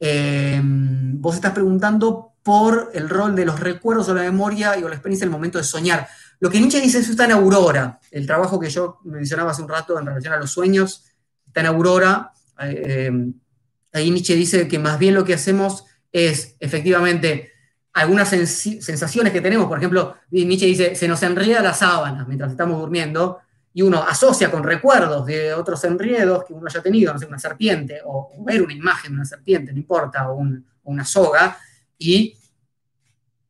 Eh, vos estás preguntando por el rol de los recuerdos o la memoria y o la experiencia en el momento de soñar. Lo que Nietzsche dice eso está en Aurora, el trabajo que yo mencionaba hace un rato en relación a los sueños, está en Aurora. Ahí Nietzsche dice que más bien lo que hacemos es efectivamente algunas sensaciones que tenemos, por ejemplo, Nietzsche dice, se nos enreda la sábana mientras estamos durmiendo, y uno asocia con recuerdos de otros enredos que uno haya tenido, no sé, una serpiente, o, ver una imagen de una serpiente, no importa, o, una soga, y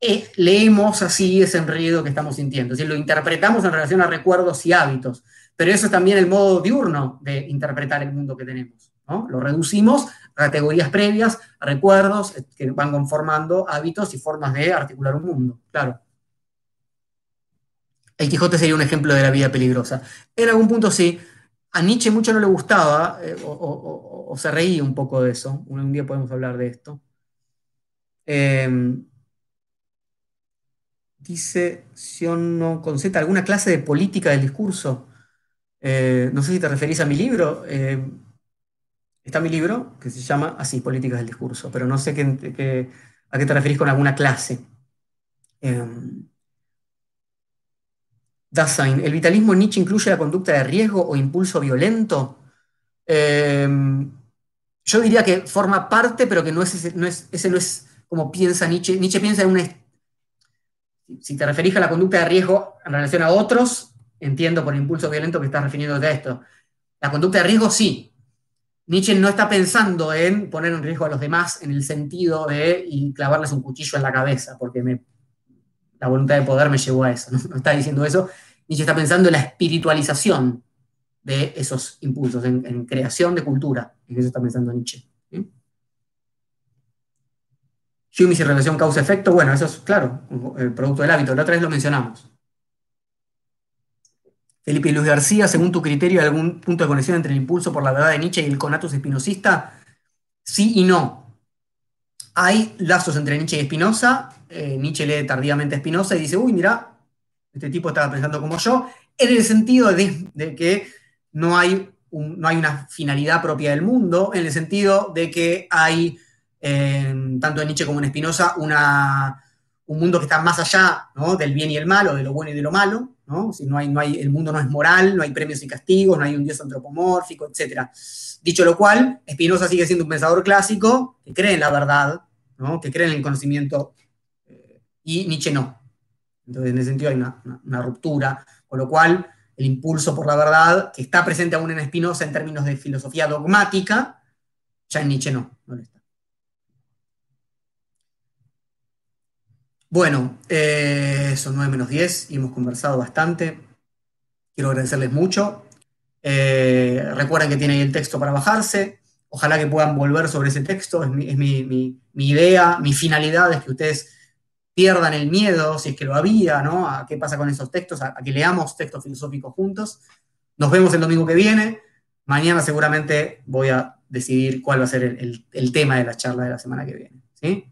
eh, leemos así ese enredo que estamos sintiendo, es decir, lo interpretamos en relación a recuerdos y hábitos, pero eso es también el modo diurno de interpretar el mundo que tenemos. Lo reducimos a categorías previas, a recuerdos eh, que van conformando hábitos y formas de articular un mundo, claro. El Quijote sería un ejemplo de la vida peligrosa. En algún punto sí. A Nietzsche mucho no le gustaba eh, o, se reía un poco de eso. Un, día podemos hablar de esto. Em, dice Siono con Z, ¿alguna clase de política del discurso? Eh, no sé si te referís a mi libro. Está mi libro, que se llama así, Políticas del Discurso, pero no sé a qué te referís con alguna clase. Eh, Dasein, ¿el vitalismo Nietzsche incluye la conducta de riesgo o impulso violento? Em, yo diría que forma parte, pero que no es ese, no es, ese no es como piensa Nietzsche. Nietzsche piensa en un... Si te referís a la conducta de riesgo en relación a otros, entiendo por impulso violento que estás refiriéndote a esto. La conducta de riesgo sí, Nietzsche no está pensando en poner en riesgo a los demás en el sentido de clavarles un cuchillo en la cabeza, porque la voluntad de poder me llevó a eso. ¿no? está diciendo eso. Nietzsche está pensando en la espiritualización de esos impulsos, en, creación de cultura. En eso está pensando Nietzsche. Hume y relación causa-efecto, bueno, eso es claro, el producto del hábito. La otra vez lo mencionamos. Felipe Luis García, según tu criterio, ¿hay algún punto de conexión entre el impulso por la verdad de Nietzsche y el conatus espinosista? Sí y no. Hay lazos entre Nietzsche y Spinoza. Eh, Nietzsche lee tardíamente a Spinoza y dice, uy, mira, este tipo estaba pensando como yo, en el sentido de, que no hay, no hay, una finalidad propia del mundo, en el sentido de que hay, eh, tanto en Nietzsche como en Spinoza, una, un mundo que está más allá del bien y el mal, o de lo bueno y de lo malo, Si no hay, no hay, el mundo no es moral, no hay premios y castigos, no hay un dios antropomórfico, etc. Dicho lo cual, Spinoza sigue siendo un pensador clásico que cree en la verdad, ¿no? que cree en el conocimiento, eh, y Nietzsche no. Entonces, en ese sentido hay una, ruptura, con lo cual el impulso por la verdad, que está presente aún en Spinoza en términos de filosofía dogmática, ya en Nietzsche no, no. Bueno, eh, son 9 menos 10 y hemos conversado bastante. Quiero agradecerles mucho. Eh, recuerden que tienen el texto para bajarse. Ojalá que puedan volver sobre ese texto. Es, mi, idea, mi finalidad es que ustedes pierdan el miedo, si es que lo había, ¿no? A qué pasa con esos textos, a, que leamos textos filosóficos juntos. Nos vemos el domingo que viene. Mañana seguramente voy a decidir cuál va a ser el, el tema de la charla de la semana que viene. ¿sí?